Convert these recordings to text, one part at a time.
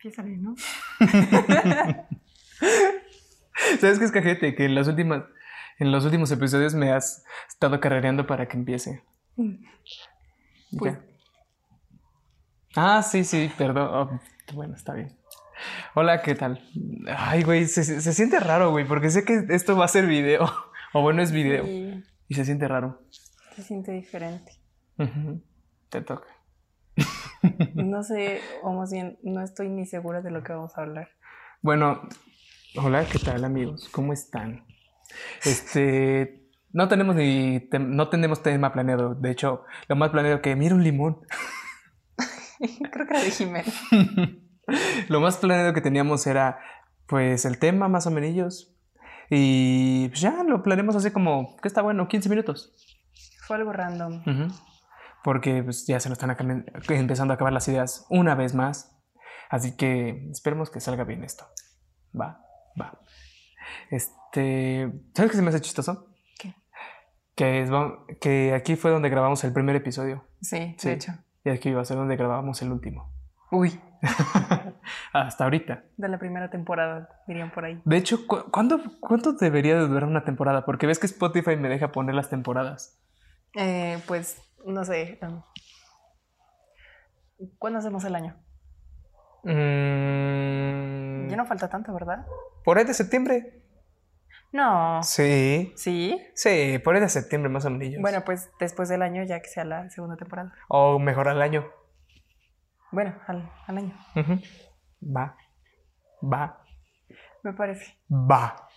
Piénsale, ¿no? ¿Sabes qué es cajete? Que en las últimas, en los últimos episodios me has estado carrereando para que empiece. Pues- Ya. Ah, sí, sí, perdón. Oh, bueno, está bien. Hola, ¿qué tal? Ay, güey, se, se siente raro, güey, porque sé que esto va a ser video. O bueno, es video. Sí, Y se siente raro. se siente diferente. Te toca. No sé, o más bien, no estoy ni segura de lo que vamos a hablar. Bueno, hola, ¿qué tal, amigos? ¿Cómo están? Este, no tenemos ni no tenemos tema planeado. De hecho, lo más planeado que mira un limón. Creo que era de Jimena. Lo más planeado que teníamos era, pues, el tema más o menos. Y pues, ya lo planeamos así como, que está bueno, 15 minutos. Fue algo random. Porque pues, ya se nos están empezando a acabar las ideas una vez más. Así que esperemos que salga bien esto. Va, va. Este, ¿sabes qué se me hace chistoso? ¿Qué? Que, es, que aquí fue donde grabamos el primer episodio. Sí, Sí. de hecho. Y aquí iba a ser donde grabamos el último. Uy, Hasta ahorita. de la primera temporada, dirían por ahí. De hecho, ¿cu- ¿cuándo, ¿cuánto debería de durar una temporada? Porque ves que Spotify me deja poner las temporadas. Eh, pues, no sé. um, ¿Cuándo hacemos el año? Mm, Ya no falta tanto, ¿verdad? Por ahí de septiembre. No. Sí. ¿Sí? Sí, por ahí de septiembre más o menos. Bueno, pues después del año, ya que sea la segunda temporada. O mejor al año. Bueno, al, al año. Va. Va. Me parece. Va.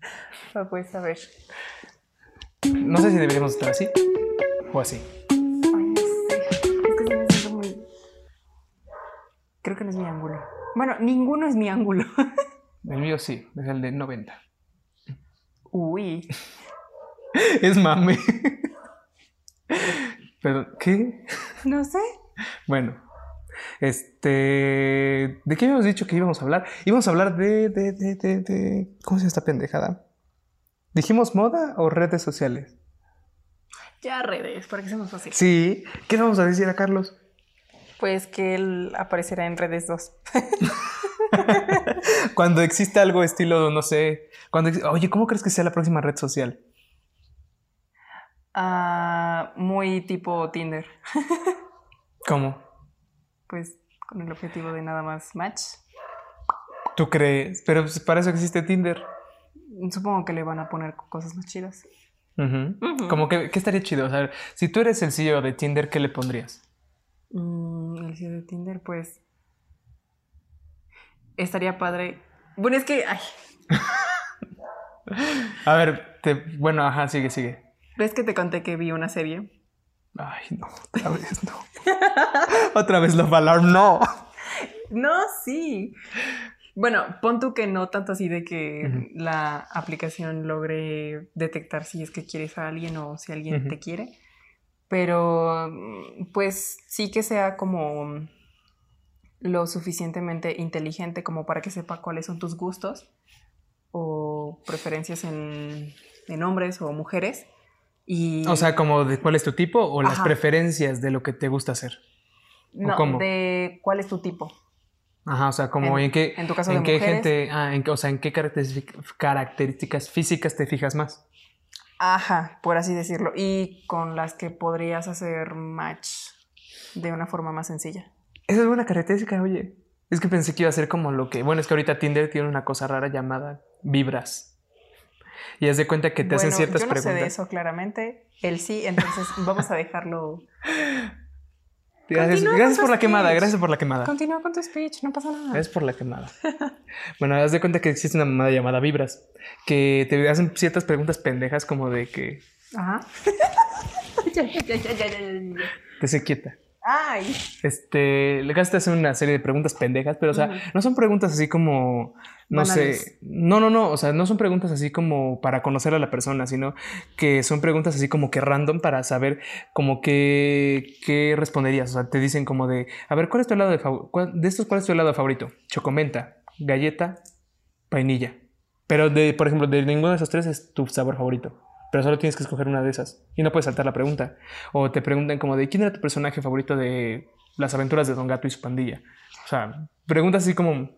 Ah, Pues a ver. No sé si deberíamos estar así o así. Ay, no sé. Es que sí me siento muy. Creo que no es mi ángulo. Bueno, ninguno es mi ángulo. El mío sí, es el de 90. Uy. Es mame. Pero, ¿qué? No sé. Bueno, este. ¿De qué habíamos dicho que íbamos a hablar? Íbamos a hablar de. de, de, de, de- ¿Cómo se llama esta pendejada? ¿Dijimos moda o redes sociales? Ya redes, para que sea más fácil. Sí. ¿Qué le vamos a decir a Carlos? Pues que él aparecerá en redes 2. Cuando existe algo estilo, no sé. Cuando Oye, ¿cómo crees que sea la próxima red social? Ah, muy tipo Tinder. ¿Cómo? Pues con el objetivo de nada más match. ¿Tú crees? Pero pues, para eso existe Tinder. Supongo que le van a poner cosas más chidas. Como que, ¿qué estaría chido? O sea, si tú eres el CEO de Tinder, ¿qué le pondrías? Mm, el CEO de Tinder, pues. Estaría padre. Bueno, es que. Ay, A ver, te... bueno, ajá, sigue, sigue. ¿Ves que te conté que vi una serie? Ay, no, otra vez no. otra vez los Alarm, no. No, sí. Bueno, pon tú que no tanto así de que la aplicación logre detectar si es que quieres a alguien o si alguien te quiere. Pero mm, pues sí que sea como lo suficientemente inteligente como para que sepa cuáles son tus gustos o preferencias en, en hombres o mujeres. Y O sea, como de cuál es tu tipo o las preferencias de lo que te gusta hacer. no, ¿cómo? de cuál es tu tipo. Ajá, o sea, como En- en, qué, en tu caso en de qué mujeres. gente, ah, en o sea, en qué característic- características físicas te fijas más. Ajá, por así decirlo. Y con las que podrías hacer match de una forma más sencilla. Esa es buena característica, oye. Es que pensé que iba a ser como lo que, bueno, es que ahorita Tinder tiene una cosa rara llamada vibras. Y haz de cuenta que te hacen ciertas yo no sé de preguntas. eso claramente. Él sí, entonces vamos a dejarlo. Gracias, gracias por la quemada, gracias por la quemada. Continúa con tu speech, no pasa nada. Es por la quemada. bueno, haz de cuenta que existe una mamada llamada Vibras, que te hacen ciertas preguntas pendejas como de que Ajá. ya, ya, ya, ya, ya, ya, ya. te se quieta. Ay. Este, le hacen una serie de preguntas pendejas, pero o sea, no son preguntas así como, no Banales. sé, no, no, no, o sea, no son preguntas así como para conocer a la persona, sino que son preguntas así como que random para saber como que, qué responderías. O sea, te dicen como de, a ver, ¿cuál es tu helado de favorito? De estos, ¿cuál es tu helado favorito? Chocomenta, galleta, vainilla. Pero de, por ejemplo, de ninguno de esos tres es tu sabor favorito. Pero solo tienes que escoger una de esas. Y no puedes saltar la pregunta. O te preguntan como de quién era tu personaje favorito de las aventuras de Don Gato y su pandilla. sea, preguntas así como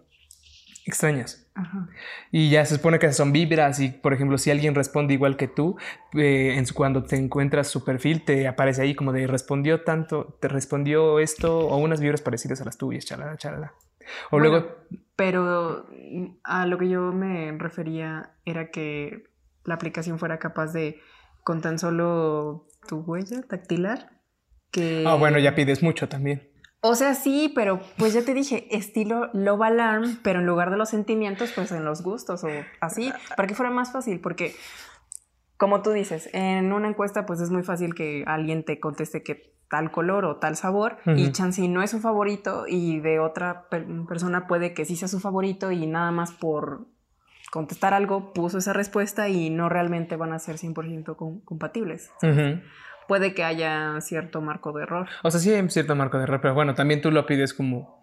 extrañas. Ajá. Y ya se supone que son vibras y, por ejemplo, si alguien responde igual que tú, eh, en cuando te encuentras su perfil, te aparece ahí como de respondió tanto, te respondió esto o unas vibras parecidas a las tuyas, chalala, chalala. O Bueno, luego, Pero a lo que yo me refería era que la aplicación fuera capaz de, con tan solo tu huella dactilar, que... ah, bueno, ya pides mucho también. O sea, sí, pero pues ya te dije, estilo Love Alarm, pero en lugar de los sentimientos, pues en los gustos o así, para que fuera más fácil, porque como tú dices, en una encuesta pues es muy fácil que alguien te conteste que tal color o tal sabor y chance no es su favorito y de otra per- persona puede que sí sea su favorito y nada más por contestar algo puso esa respuesta y no realmente van a ser 100% com- compatibles. Ujú. Puede que haya cierto marco de error. O sea, sí hay cierto marco de error, pero bueno, también tú lo pides como...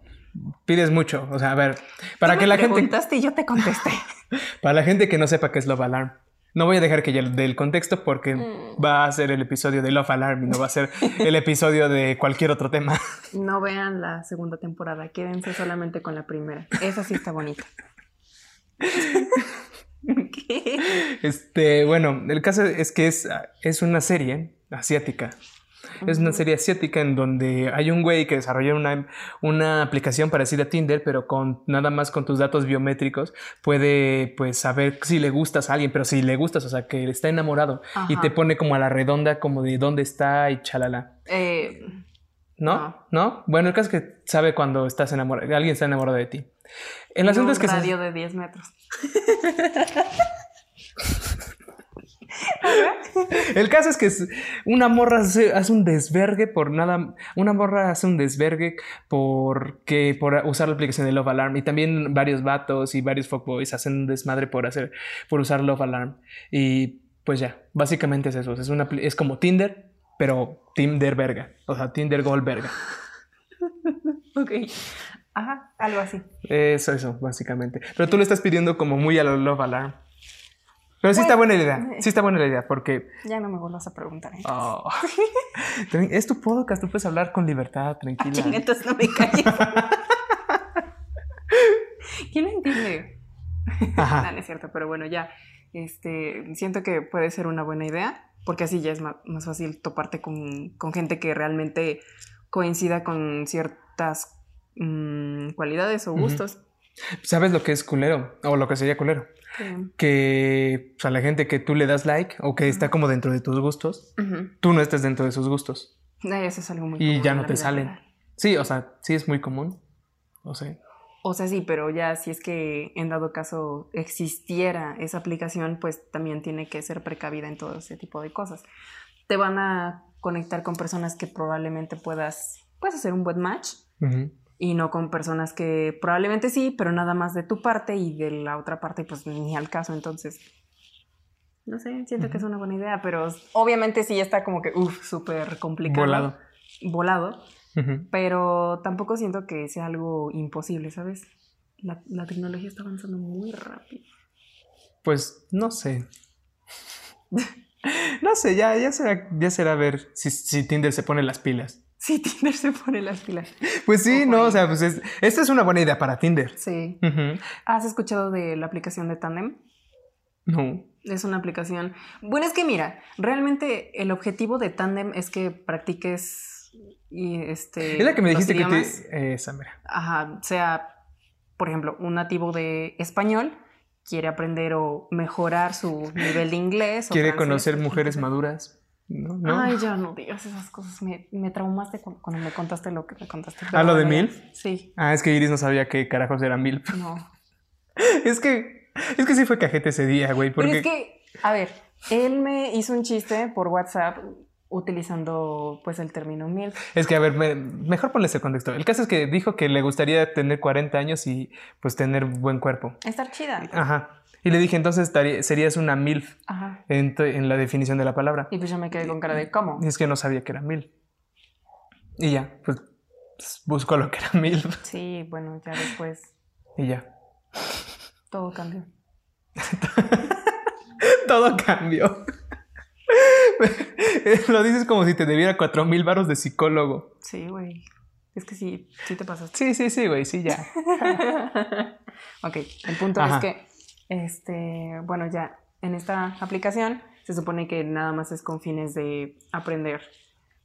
Pides mucho, o sea, a ver, para Tú que me la gente... preguntaste y yo te contesté. Para la gente que no sepa qué es Love Alarm, no voy a dejar que yo dé el contexto porque Mm. va a ser el episodio de Love Alarm y no va a ser el episodio de cualquier otro tema. No vean la segunda temporada, quédense solamente con la primera. Esa sí está bonita. ¿Qué? Este, bueno, el caso es que es, es una serie asiática. Es una serie asiática en donde hay un güey que desarrolló una, una aplicación parecida a Tinder, pero con nada más con tus datos biométricos puede pues saber si le gustas a alguien, pero si le gustas, o sea, que está enamorado y te pone como a la redonda como de dónde está y chalala. Eh, ¿No? ¿No? Bueno, el caso es que sabe cuando estás enamorado, alguien está enamorado de ti. El asunto un es que se- de 10 metros. El caso es que es- una morra hace, hace un desvergue por nada. Una morra hace un desvergue porque por usar la aplicación de Love Alarm. Y también varios vatos y varios fuckboys hacen un desmadre por hacer, por usar Love Alarm. Y pues ya, básicamente es eso. Es una es como Tinder, pero Tinder verga. O sea, Tinder Gold verga. Ok. Ajá, algo así. Eso, eso, básicamente. Pero tú lo estás pidiendo como muy a lo Love Alarm. Pero sí está buena la idea. Sí está buena la idea porque Ya no me vuelvas a preguntar. Oh. Es tu podcast, tú puedes hablar con libertad, tranquila. Chinga, entonces no me calles. ¿Quién lo entiende? Ajá. No, no es cierto, pero bueno, ya. Este, siento que puede ser una buena idea, porque así ya es ma- más, fácil toparte con, con gente que realmente coincida con ciertas mm, cualidades o gustos. ¿Sabes lo que es culero? O lo que sería culero. Que- Que o sea, la gente que tú le das like o que está como dentro de tus gustos, tú no estés dentro de sus gustos. Eso es algo muy Y común ya no te salen. Sí, o sea, sí es muy común. O sea, O sea, sí, pero ya si es que en dado caso existiera esa aplicación, pues también tiene que ser precavida en todo ese tipo de cosas. Te van a conectar con personas que probablemente puedas, puedes hacer un buen match y no con personas que probablemente sí, pero nada más de tu parte y de la otra parte pues ni al caso. Entonces, no sé, siento que es una buena idea, pero obviamente sí está como que, uff, súper complicado. Volado. Volado Pero tampoco siento que sea algo imposible, ¿sabes? La, la tecnología está avanzando muy rápido. Pues no sé. no sé, ya, ya, será, ya será ver si, si Tinder se pone las pilas. Sí, Tinder se pone las pilas. Pues sí, no, o sea, pues es- esta es una buena idea para Tinder. Sí. ¿Has escuchado de la aplicación de Tandem? No. Es una aplicación. Bueno, es que mira, realmente el objetivo de Tandem es que practiques y este. Es la que me dijiste que te... Esa, mira. Ajá, sea, por ejemplo, un nativo de español quiere aprender o mejorar su nivel de inglés. Quiere conocer mujeres maduras. No, no. Ay, ya no digas esas cosas. Me, me traumaste cu- cuando me contaste lo que me contaste. ¿Ah, lo de. MILF? Sí, Ah, es que Iris no sabía qué carajos era mil. no. es que. Es que sí fue cajete ese día, güey. Porque. Pero es que, a ver, él me hizo un chiste por WhatsApp utilizando pues el término MILF. Es que, a ver, me- mejor ponle ese contexto. El caso es que dijo que le gustaría tener 40 años y pues tener buen cuerpo. Estar chida. Ajá. Y le dije, entonces serías una MILF Ajá. en, en la definición de la palabra. Y pues yo me quedé con cara de ¿cómo? Y es que no sabía que era MILF. Y ya, pues buscó lo que era MILF. Sí, bueno, ya después Y ya. todo cambió. Todo cambió. Lo dices como si te debiera cuatro mil varos de psicólogo. Sí, güey. Es que sí, sí te pasaste. Sí, sí, sí, güey, sí, ya. ok, el punto Ajá. es que, este, bueno, ya en esta aplicación se supone que nada más es con fines de aprender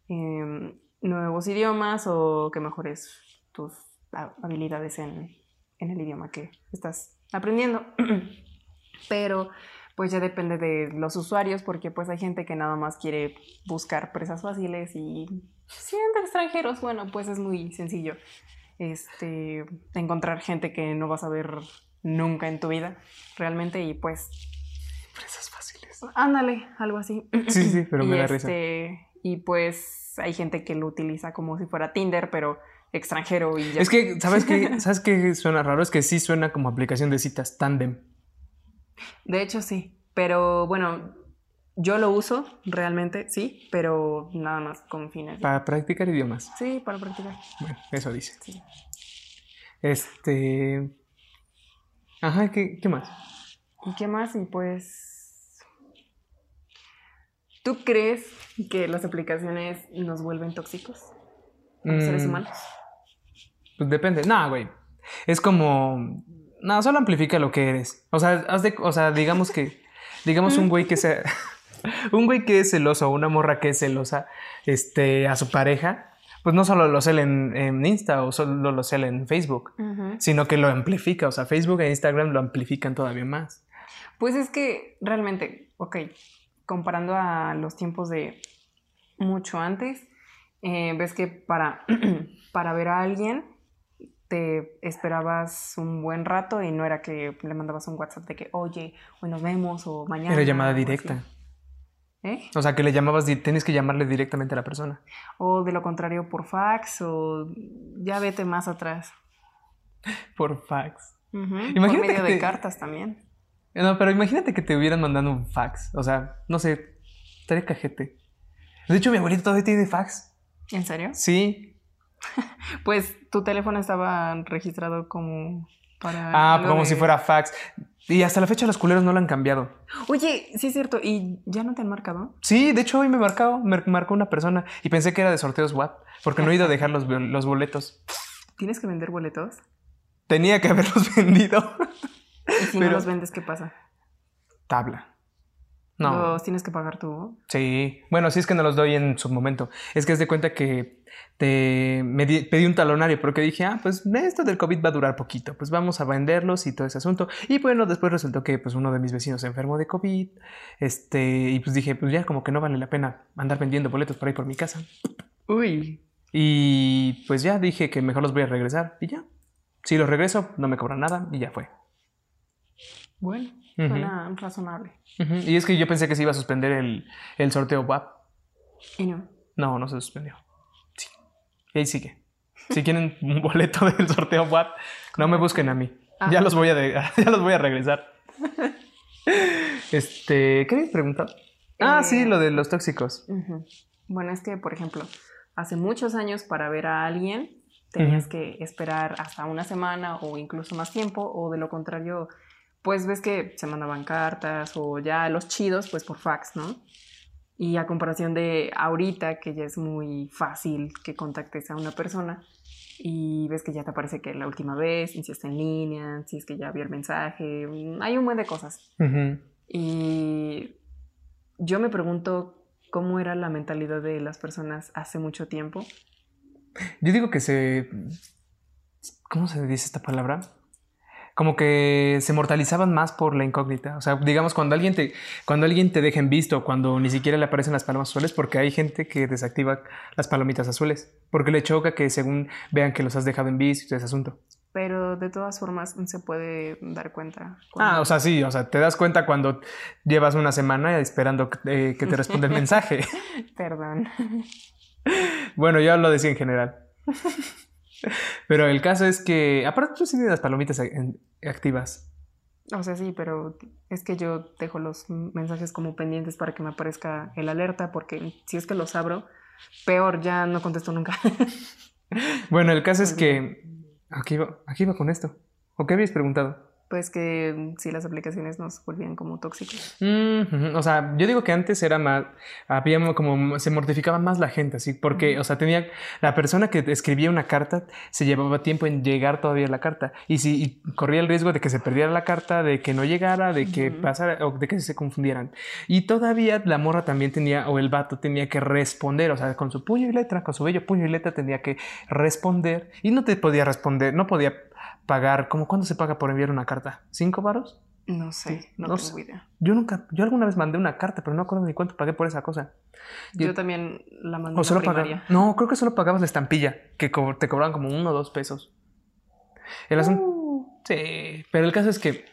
em, nuevos idiomas o que mejores tus ha- habilidades en, en el idioma que estás aprendiendo. Pero pues ya depende de los usuarios porque pues hay gente que nada más quiere buscar presas fáciles y siendo extranjeros, bueno, pues es muy sencillo este, encontrar gente que no vas a ver nunca en tu vida realmente y pues Presas fáciles. ándale, algo así. Sí, sí, pero me y da risa. este, Y pues hay gente que lo utiliza como si fuera Tinder, pero extranjero y ya. Es que, ¿sabes qué? ¿Sabes qué suena raro? Es que sí suena como aplicación de citas tandem. De hecho, sí. Pero bueno, yo lo uso realmente, sí, pero nada más con fines. Para practicar idiomas. Sí, para practicar. Bueno, eso dice. Sí. Este. Ajá, ¿qué, qué más? ¿Y qué más? Y pues. ¿Tú crees que las aplicaciones nos vuelven tóxicos? Como seres Mm, humanos. Pues depende. No, güey. Es como. No, solo amplifica lo que eres. O sea, haz de- o sea digamos que. Digamos un güey que sea. un güey que es celoso, una morra que es celosa este, a su pareja. Pues no solo lo cela en, Insta o solo lo cela en Facebook, sino que lo amplifica. O sea, Facebook e Instagram lo amplifican todavía más. Pues es que realmente, ok, comparando a los tiempos de mucho antes, eh, ves que para, para ver a alguien te esperabas un buen rato y no era que le mandabas un WhatsApp de que, oye, hoy nos vemos o mañana. Era llamada directa. ¿Eh? O sea, que le llamabas, tienes que llamarle directamente a la persona. O de lo contrario por fax o ya vete más atrás. Por fax. Ujú, Por Imagínate medio que de cartas también. No, pero imagínate que te hubieran mandado un fax. O sea, no sé, estaría cajete. De hecho, mi abuelito todavía tiene fax. ¿En serio? Sí. Pues tu teléfono estaba registrado como para... Ah, como de- si fuera fax. Y hasta la fecha los culeros no lo han cambiado. Oye, sí es cierto, ¿y ya no te han marcado? Sí, de hecho hoy me marcó, me marcó una persona y pensé que era de sorteos WAP, porque no he ido a dejar los, los boletos. ¿Tienes que vender boletos? Tenía que haberlos vendido. Y si Pero- no los vendes, ¿qué pasa? Tabla. No. ¿Los tienes que pagar tú? Sí, bueno, sí es que no los doy en su momento. Es que es de cuenta que te, me di- pedí un talonario porque dije, ah, pues esto del COVID va a durar poquito, pues vamos a venderlos y todo ese asunto. Y bueno, después resultó que pues uno de mis vecinos se enfermó de COVID, este, y pues dije, pues ya como que no vale la pena andar vendiendo boletos por ahí por mi casa. Uy. Y pues ya dije que mejor los voy a regresar y ya. Si los regreso, no me cobran nada y ya fue. Bueno, Suena razonable. Ujú. Y es que yo pensé que se iba a suspender el, el sorteo WAP. Y no. No, no se suspendió. Sí. Y ahí sigue. Si quieren un boleto del sorteo WAP, no me busquen a mí. Ah. Ya los voy a ya los voy a regresar. Este, ¿qué me preguntado? Ah, Eh, sí, lo de los tóxicos. Bueno, es que, por ejemplo, hace muchos años para ver a alguien tenías que esperar hasta una semana o incluso más tiempo, o de lo contrario, pues ves que se mandaban cartas o ya los chidos, pues por fax, ¿no? Y a comparación de ahorita, que ya es muy fácil que contactes a una persona y ves que ya te aparece que la última vez, si está en línea, si es que ya vio el mensaje, mm, hay un buen de cosas. Y yo me pregunto cómo era la mentalidad de las personas hace mucho tiempo. Yo digo que se. ¿Cómo se dice esta palabra? Como que se mortalizaban más por la incógnita. O sea, digamos, cuando alguien te, cuando alguien te deja en visto, cuando ni siquiera le aparecen las palomas azules, porque hay gente que desactiva las palomitas azules, porque le choca que según vean que los has dejado en visto y todo ese asunto. Pero de todas formas se puede dar cuenta. Ah, o sea, sí, o sea, te das cuenta cuando llevas una semana esperando eh, que te responda el mensaje. Perdón. Bueno, yo lo decía en general. Pero el caso es que, aparte tú sí tienes las palomitas activas. O sea, sí, pero es que yo dejo los mensajes como pendientes para que me aparezca el alerta, porque si es que los abro, peor, ya no contesto nunca. Bueno, el caso es que... Aquí iba, aquí iba con esto. ¿O qué habías preguntado? Pues que sí, las aplicaciones nos volvían como tóxicos. Mm, ujú. O sea, yo digo que antes era más, había mo- como, se mortificaba más la gente, así, porque, Ujú. o sea, tenía, la persona que escribía una carta se llevaba tiempo en llegar todavía la carta, y si y corría el riesgo de que se perdiera la carta, de que no llegara, de que pasara, o de que se confundieran. Y todavía la morra también tenía, o el vato tenía que responder, o sea, con su puño y letra, con su bello puño y letra tenía que responder, y no te podía responder, no podía pagar, como cuándo se paga por enviar una carta? ¿Cinco varos? No sé, Sí, no, no tengo sé. idea. Yo nunca, yo alguna vez mandé una carta, pero no acuerdo ni cuánto pagué por esa cosa. Yo, Yo- también la mandé O solo pagaba. No, creo que solo pagabas la estampilla, que co- te cobraban como uno o dos pesos. El asunto. Uh, Sí, pero el caso es que.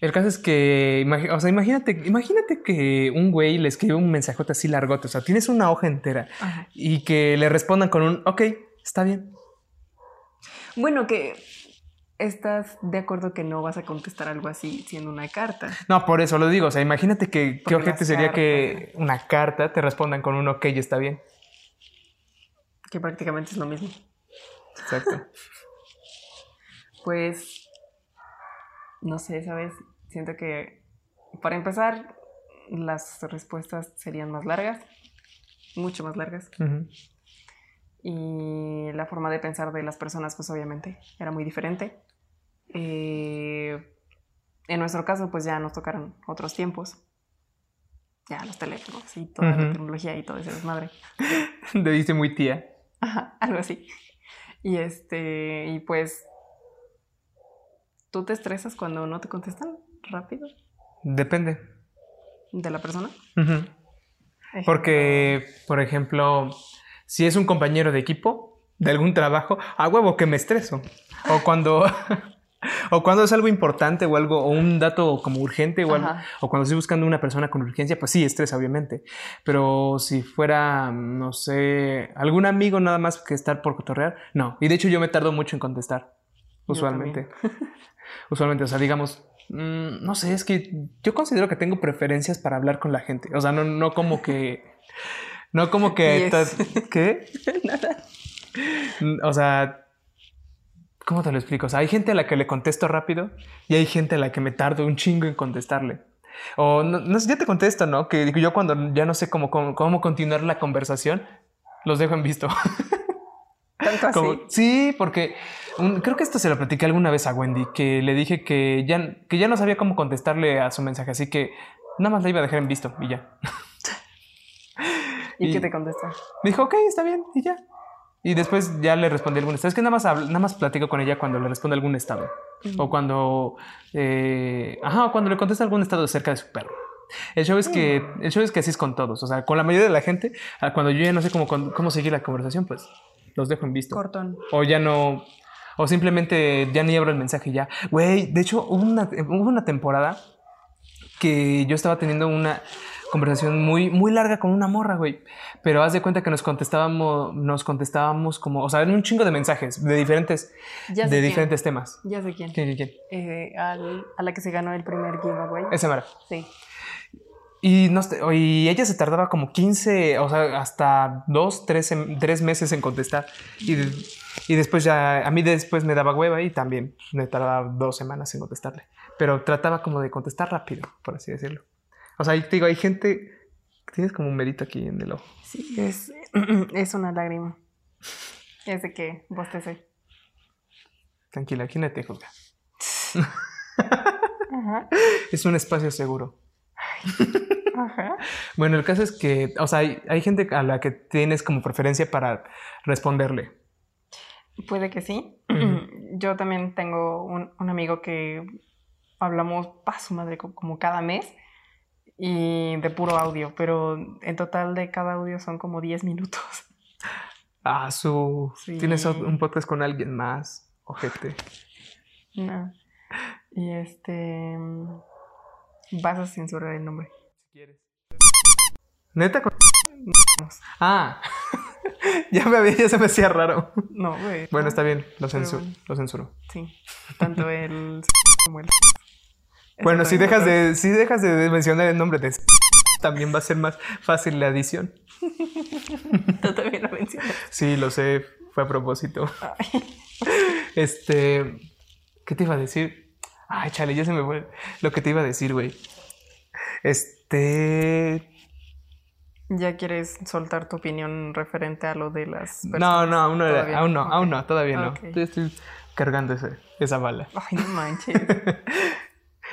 El caso es que, o sea, imagínate, imagínate que un güey le escribe un mensajote así largote, o sea, tienes una hoja entera ajá. y que le respondan con un, ok, está bien. Bueno, que estás de acuerdo que no vas a contestar algo así siendo una carta. No, por eso lo digo, o sea, imagínate que, qué Porque ojete las sería que una carta te respondan con un, ok, está bien. Que prácticamente es lo mismo. Exacto. Pues, no sé, ¿sabes? Siento que, para empezar, las respuestas serían más largas, mucho más largas. Y la forma de pensar de las personas, pues obviamente, era muy diferente. Eh, en nuestro caso, pues ya nos tocaron otros tiempos. Ya los teléfonos y toda la tecnología y todo ese desmadre. Debiste muy tía. Ajá, algo así. Y este, y pues, ¿tú te estresas cuando no te contestan rápido Depende. de la persona? Porque, por ejemplo, si es un compañero de equipo de algún trabajo, a huevo que me estreso. O cuando, o cuando es algo importante o algo, o un dato como urgente o algo, Ajá. o cuando estoy buscando una persona con urgencia, pues sí, estresa, obviamente. Pero si fuera, no sé, algún amigo nada más que estar por cotorrear, no. Y de hecho yo me tardo mucho en contestar, usualmente. usualmente, o sea, digamos, mm, no sé, es que yo considero que tengo preferencias para hablar con la gente. O sea, no, no como que... No como que... Yes. ¿Qué? Nada. O sea, ¿cómo te lo explico? O sea, hay gente a la que le contesto rápido y hay gente a la que me tardo un chingo en contestarle. O no, no sé, ya te contesto, ¿no? Que yo cuando ya no sé cómo, cómo, cómo continuar la conversación, los dejo en visto. Tanto así. Como- sí, porque un- creo que esto se lo platiqué alguna vez a Wendy, que le dije que ya, que ya no sabía cómo contestarle a su mensaje, así que nada más la iba a dejar en visto y ya. ¿Y, y- qué te contesta? Me dijo, ok, está bien, y ya. Y después ya le respondí algún estado. Es que nada más, hablo- nada más platico con ella cuando le responde algún estado. O cuando. eh, ajá, o cuando le contesta algún estado acerca de su perro. El show es que, el show es que así es con todos. O sea, con la mayoría de la gente, ah, cuando yo ya no sé cómo, cómo seguir la conversación, pues los dejo en visto. Cortón. O ya no. O simplemente ya ni abro el mensaje ya. Güey, de hecho, hubo una, hubo una temporada que yo estaba teniendo una conversación muy, muy larga con una morra, güey. Pero haz de cuenta que nos contestábamos, nos contestábamos como, o sea, en un chingo de mensajes de diferentes, Ya de quién. diferentes temas. Ya sé quién. ¿Quién, quién, quién? Eh, al- a la que se ganó el primer giveaway. Esa mera. Sí. Y, nos, y ella se tardaba como 15, o sea, hasta dos, tres, sem- tres meses en contestar. Y, y después ya, a mí después me daba hueva y también me tardaba dos semanas en contestarle. Pero trataba como de contestar rápido, por así decirlo. O sea, te digo, hay gente, tienes como un merito aquí en el ojo. Sí, es, es una lágrima. Es de que bostecé. Tranquila, aquí no te juzga. Ajá. Es un espacio seguro. Ajá. Bueno, el caso es que, o sea, hay, hay gente a la que tienes como preferencia para responderle. Puede que sí. Yo también tengo un, un amigo que hablamos, pa, su madre, co- como cada mes y de puro audio, pero en total de cada audio son como 10 minutos. Ah, su. Sí. Tienes un podcast con alguien más, ojete. No. Y este. Vas a censurar el nombre. Si quieres. ¿Neta? con-. Ah, ya me había, ya se me hacía raro. No, güey. Bueno, no. está bien, lo, Pero censu- bueno. lo censuro. Sí. Tanto el como el. Bueno, si dejas, de, si dejas de mencionar el nombre de también va a ser más fácil la edición. Tú también lo mencionas. Sí, lo sé, fue a propósito. Ay. Este, ¿qué te iba a decir? Ay, chale, ya se me fue lo que te iba a decir, güey. Este. ¿Ya quieres soltar tu opinión referente a lo de las No, no, aún no, era- aún no, aún no, todavía no. Ok. Todavía estoy cargando ese- esa bala. Ay, no manches.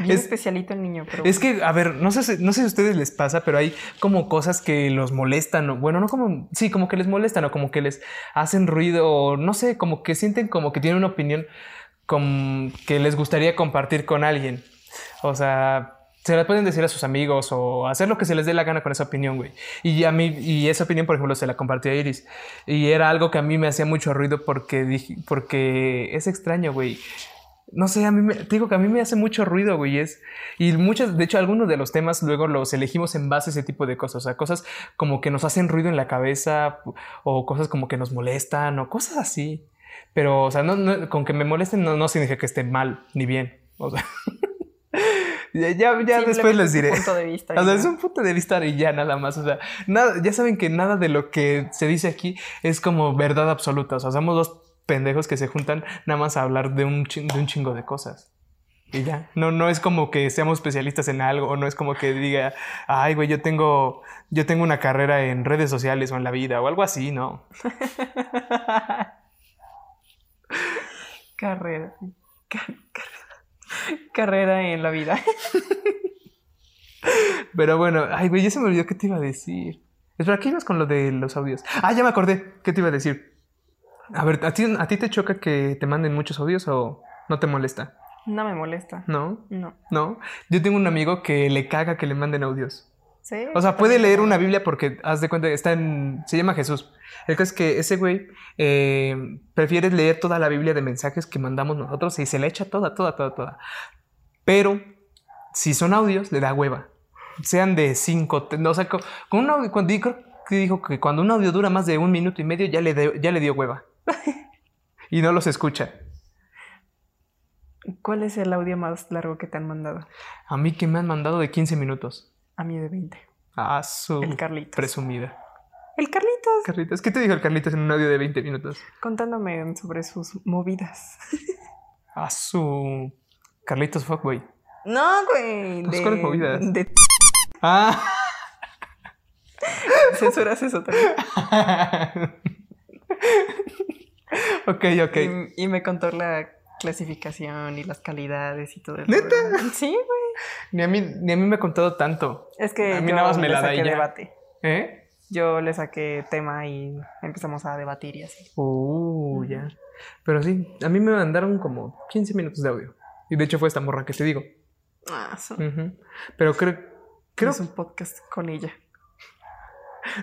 Bien Es- especialito el niño, pero... Es que, a ver, no sé, si- no sé si a ustedes les pasa, pero hay como cosas que los molestan, o bueno, no como, sí, como que les molestan o como que les hacen ruido, o no sé, como que sienten como que tienen una opinión com- que les gustaría compartir con alguien. O sea, se la pueden decir a sus amigos o hacer lo que se les dé la gana con esa opinión, güey. Y a mí, y esa opinión, por ejemplo, se la compartí a Iris. Y era algo que a mí me hacía mucho ruido porque dije, porque es extraño, güey. No sé, a mí me, te digo que a mí me hace mucho ruido, güey. Es, y muchos, de hecho, algunos de los temas luego los elegimos en base a ese tipo de cosas. O sea, cosas como que nos hacen ruido en la cabeza o cosas como que nos molestan o cosas así. Pero, o sea, no, no- con que me molesten no, no significa que esté mal ni bien. O sea, ya, ya, ya después les es tu diré. punto de vista. O sea, es un punto de vista y ya nada más. O sea, nada, ya saben que nada de lo que se dice aquí es como verdad absoluta. O sea, somos dos pendejos que se juntan nada más a hablar de un, de un chingo de cosas. Y ya. No, no es como que seamos especialistas en algo, o no es como que diga, ay, güey, yo tengo, yo tengo una carrera en redes sociales o en la vida, o algo así, no. Carrera. Ca- carrera. Carrera en la vida. Pero bueno, ay, güey, ya se me olvidó qué te iba a decir. Espera, ¿qué ibas con lo de los audios? Ah, ya me acordé. ¿Qué te iba a decir? A ver, ¿a ti, ¿a ti te choca que te manden muchos audios o no te molesta? No me molesta. ¿No? No. ¿No? Yo tengo un amigo que le caga que le manden audios. ¿Sí? O sea, puede leer una Biblia porque, haz de cuenta, está en... Se llama Jesús. El caso es que ese güey eh, prefiere leer toda la Biblia de mensajes que mandamos nosotros y se la echa toda, toda, toda, toda. Pero si son audios, le da hueva. Sean de cinco, no, o sea, co- con un audio, cuando dijo que cuando un audio dura más de un minuto y medio, ya le, de- ya le dio hueva. y no los escucha. ¿Cuál es el audio más largo que te han mandado? A mí que me han mandado de 15 minutos. A mí de 20. Ah, su El Carlitos. presumida. El Carlitos. Carlitos, ¿qué te dijo el Carlitos en un audio de 20 minutos? Contándome sobre sus movidas. A su Carlitos Fuckboy. No, güey. Pues, de- ¿cuáles movidas? De Ah. censuras eso también. ok, ok. Y, y me contó la clasificación y las calidades y todo eso. ¿Neta? Sí, güey. Ni a mí, ni a mí me ha contado tanto. Es que A mí yo nada más me le la da y debate. ¿Eh? Yo le saqué tema y empezamos a debatir y así. Uh, ya. Pero sí, a mí me mandaron como 15 minutos de audio. Y de hecho fue esta morra que te digo. Ah. Ujú. Pero creo, creo Es un podcast con ella.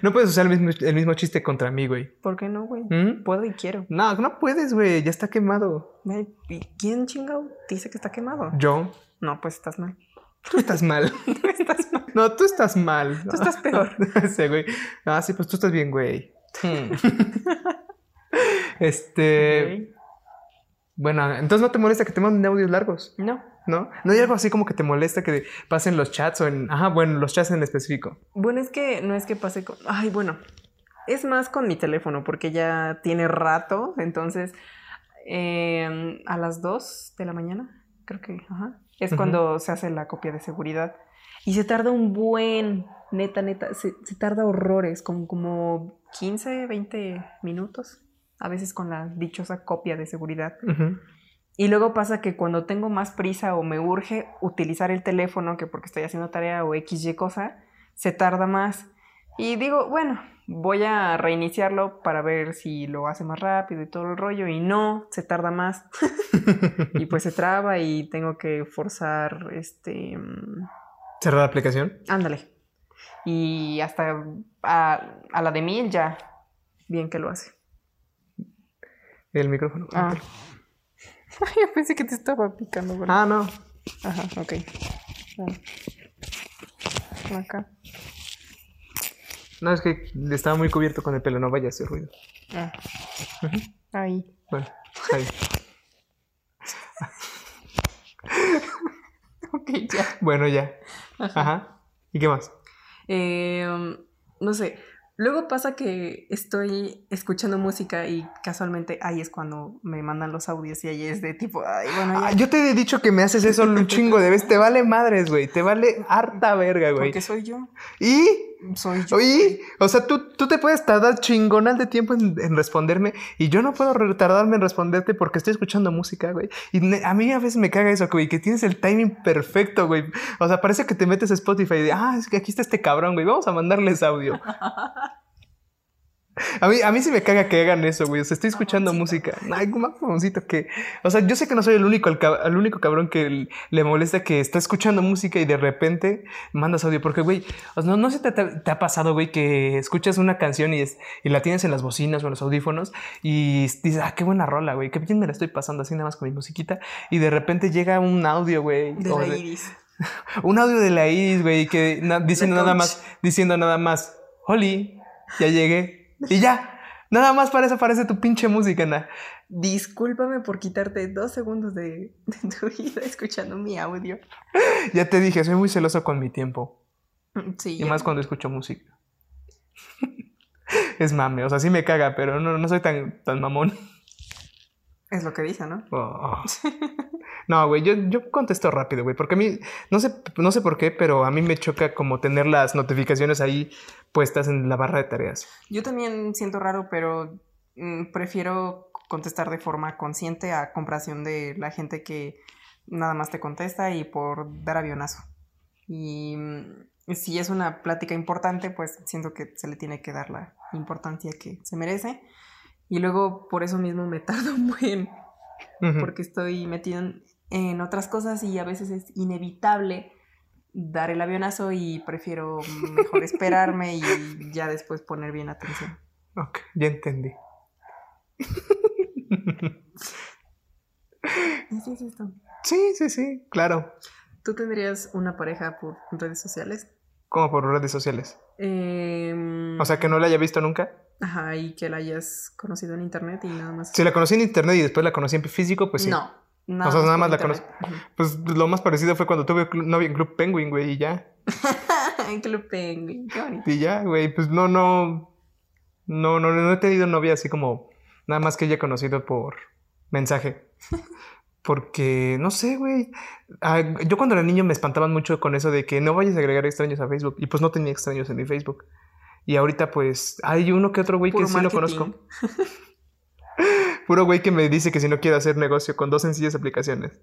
No puedes usar el mismo, el mismo chiste contra mí, güey. ¿Por qué no, güey? ¿Mm? Puedo y quiero. No, no puedes, güey. Ya está quemado. ¿Y quién chingado dice que está quemado? Yo. No, pues estás mal. Tú estás mal. Tú estás mal. No, tú estás mal. Tú estás peor. sí, güey. Ah, sí, pues tú estás bien, güey. Hmm. este. Bueno, entonces no te molesta que te manden audios largos, No. ¿No? No hay algo así como que te molesta que pasen los chats o en. Ajá, bueno, los chats en específico. Bueno, es que no es que pase con. Ay, bueno. Es más con mi teléfono, porque ya tiene rato. Entonces, eh, a las 2 de la mañana, creo que, ajá. Es cuando se hace la copia de seguridad. Y se tarda un buen. Neta, neta. Se, se tarda horrores, con como 15, 20 minutos. A veces con la dichosa copia de seguridad. Ujú. Y luego pasa que cuando tengo más prisa o me urge utilizar el teléfono, que porque estoy haciendo tarea o XY cosa, se tarda más. Y digo, bueno, voy a reiniciarlo para ver si lo hace más rápido y todo el rollo. Y no, se tarda más. y pues se traba y tengo que forzar, este... mm, ¿Cerrar la aplicación? Ándale. Y hasta a, a la de mil ya, bien que lo hace. El micrófono. Ah. Yo pensé que te estaba picando, ¿verdad? Ah, no. Ajá, ok. Bueno. Acá. No, es que estaba muy cubierto con el pelo, no vaya a hacer ruido. Ah. Ahí. Bueno, ahí. Ok, ya. Bueno, ya. Ajá. ¿Y qué más? Eh, no sé. Luego pasa que estoy escuchando música y casualmente ahí es cuando me mandan los audios y ahí es de tipo, ay, bueno, ah, yo te he dicho que me haces eso un chingo de veces. Te vale madres, güey. Te vale harta verga, güey. Porque soy yo. ¿Y? Soy yo. ¿Y? O sea, tú, tú te puedes tardar chingonal de tiempo en, responderme y yo no puedo tardarme en responderte porque estoy escuchando música, güey. Y a mí a veces me caga eso, güey, que tienes el timing perfecto, güey. O sea, parece que te metes a Spotify y de, ah, es que aquí está este cabrón, güey. Vamos a mandarles audio. A mí, a mí sí me caga que hagan eso, güey. O sea, estoy escuchando música. Ay, mamoncito que. O sea, yo sé que no soy el único, el, único cabrón que le molesta que está escuchando música y de repente mandas audio. Porque, güey, no, no sé si te, ha pasado, güey, que escuchas una canción y, es, y la tienes en las bocinas o en los audífonos y dices, ah, qué buena rola, güey. Qué bien me la estoy pasando así nada más con mi musiquita. Y de repente llega un audio, güey. De la iris. un audio de la iris, güey, que diciendo nada más, diciendo nada más, Holly, ya llegué. Y ya. Nada más para eso aparece tu pinche música, Ana. Discúlpame por quitarte dos segundos de, tu vida escuchando mi audio. Ya te dije, soy muy celoso con mi tiempo. Sí. Y más cuando escucho música. es mame, o sea, sí me caga, pero no, no soy tan, tan mamón. Es lo que dice, ¿no? Oh. No, güey, yo, yo contesto rápido, güey, porque a mí, no sé, no sé por qué, pero a mí me choca como tener las notificaciones ahí puestas en la barra de tareas. Yo también siento raro, pero mm, prefiero contestar de forma consciente a comparación de la gente que nada más te contesta y por dar avionazo. Y mm, si es una plática importante, pues siento que se le tiene que dar la importancia que se merece. Y luego por eso mismo me tardo muy en... Porque estoy metido en, en otras cosas y a veces es inevitable dar el avionazo y prefiero mejor esperarme y ya después poner bien atención. Ok, ya entendí. ¿Así es esto? Sí, sí, sí, claro. ¿Tú tendrías una pareja por redes sociales? ¿Cómo por redes sociales? Em, o sea, que no la haya visto nunca. Ajá, y que la hayas conocido en internet y nada más. Si la conocí en internet y después la conocí en físico, pues sí. No, o sea, nada más la conozco. Pues lo más parecido fue cuando tuve novia en Club Penguin, güey, y ya. en Club Penguin, qué bonito. Y ya, güey, pues no, no, no, no, no he tenido novia así como nada más que haya conocido por mensaje. Porque, no sé, güey. Ah, yo cuando era niño me espantaban mucho con eso de que no vayas a agregar extraños a Facebook. Y pues no tenía extraños en mi Facebook. Y ahorita, pues, hay uno que otro güey que sí lo conozco. Puro güey que me dice que si no quiero hacer negocio con dos sencillas aplicaciones.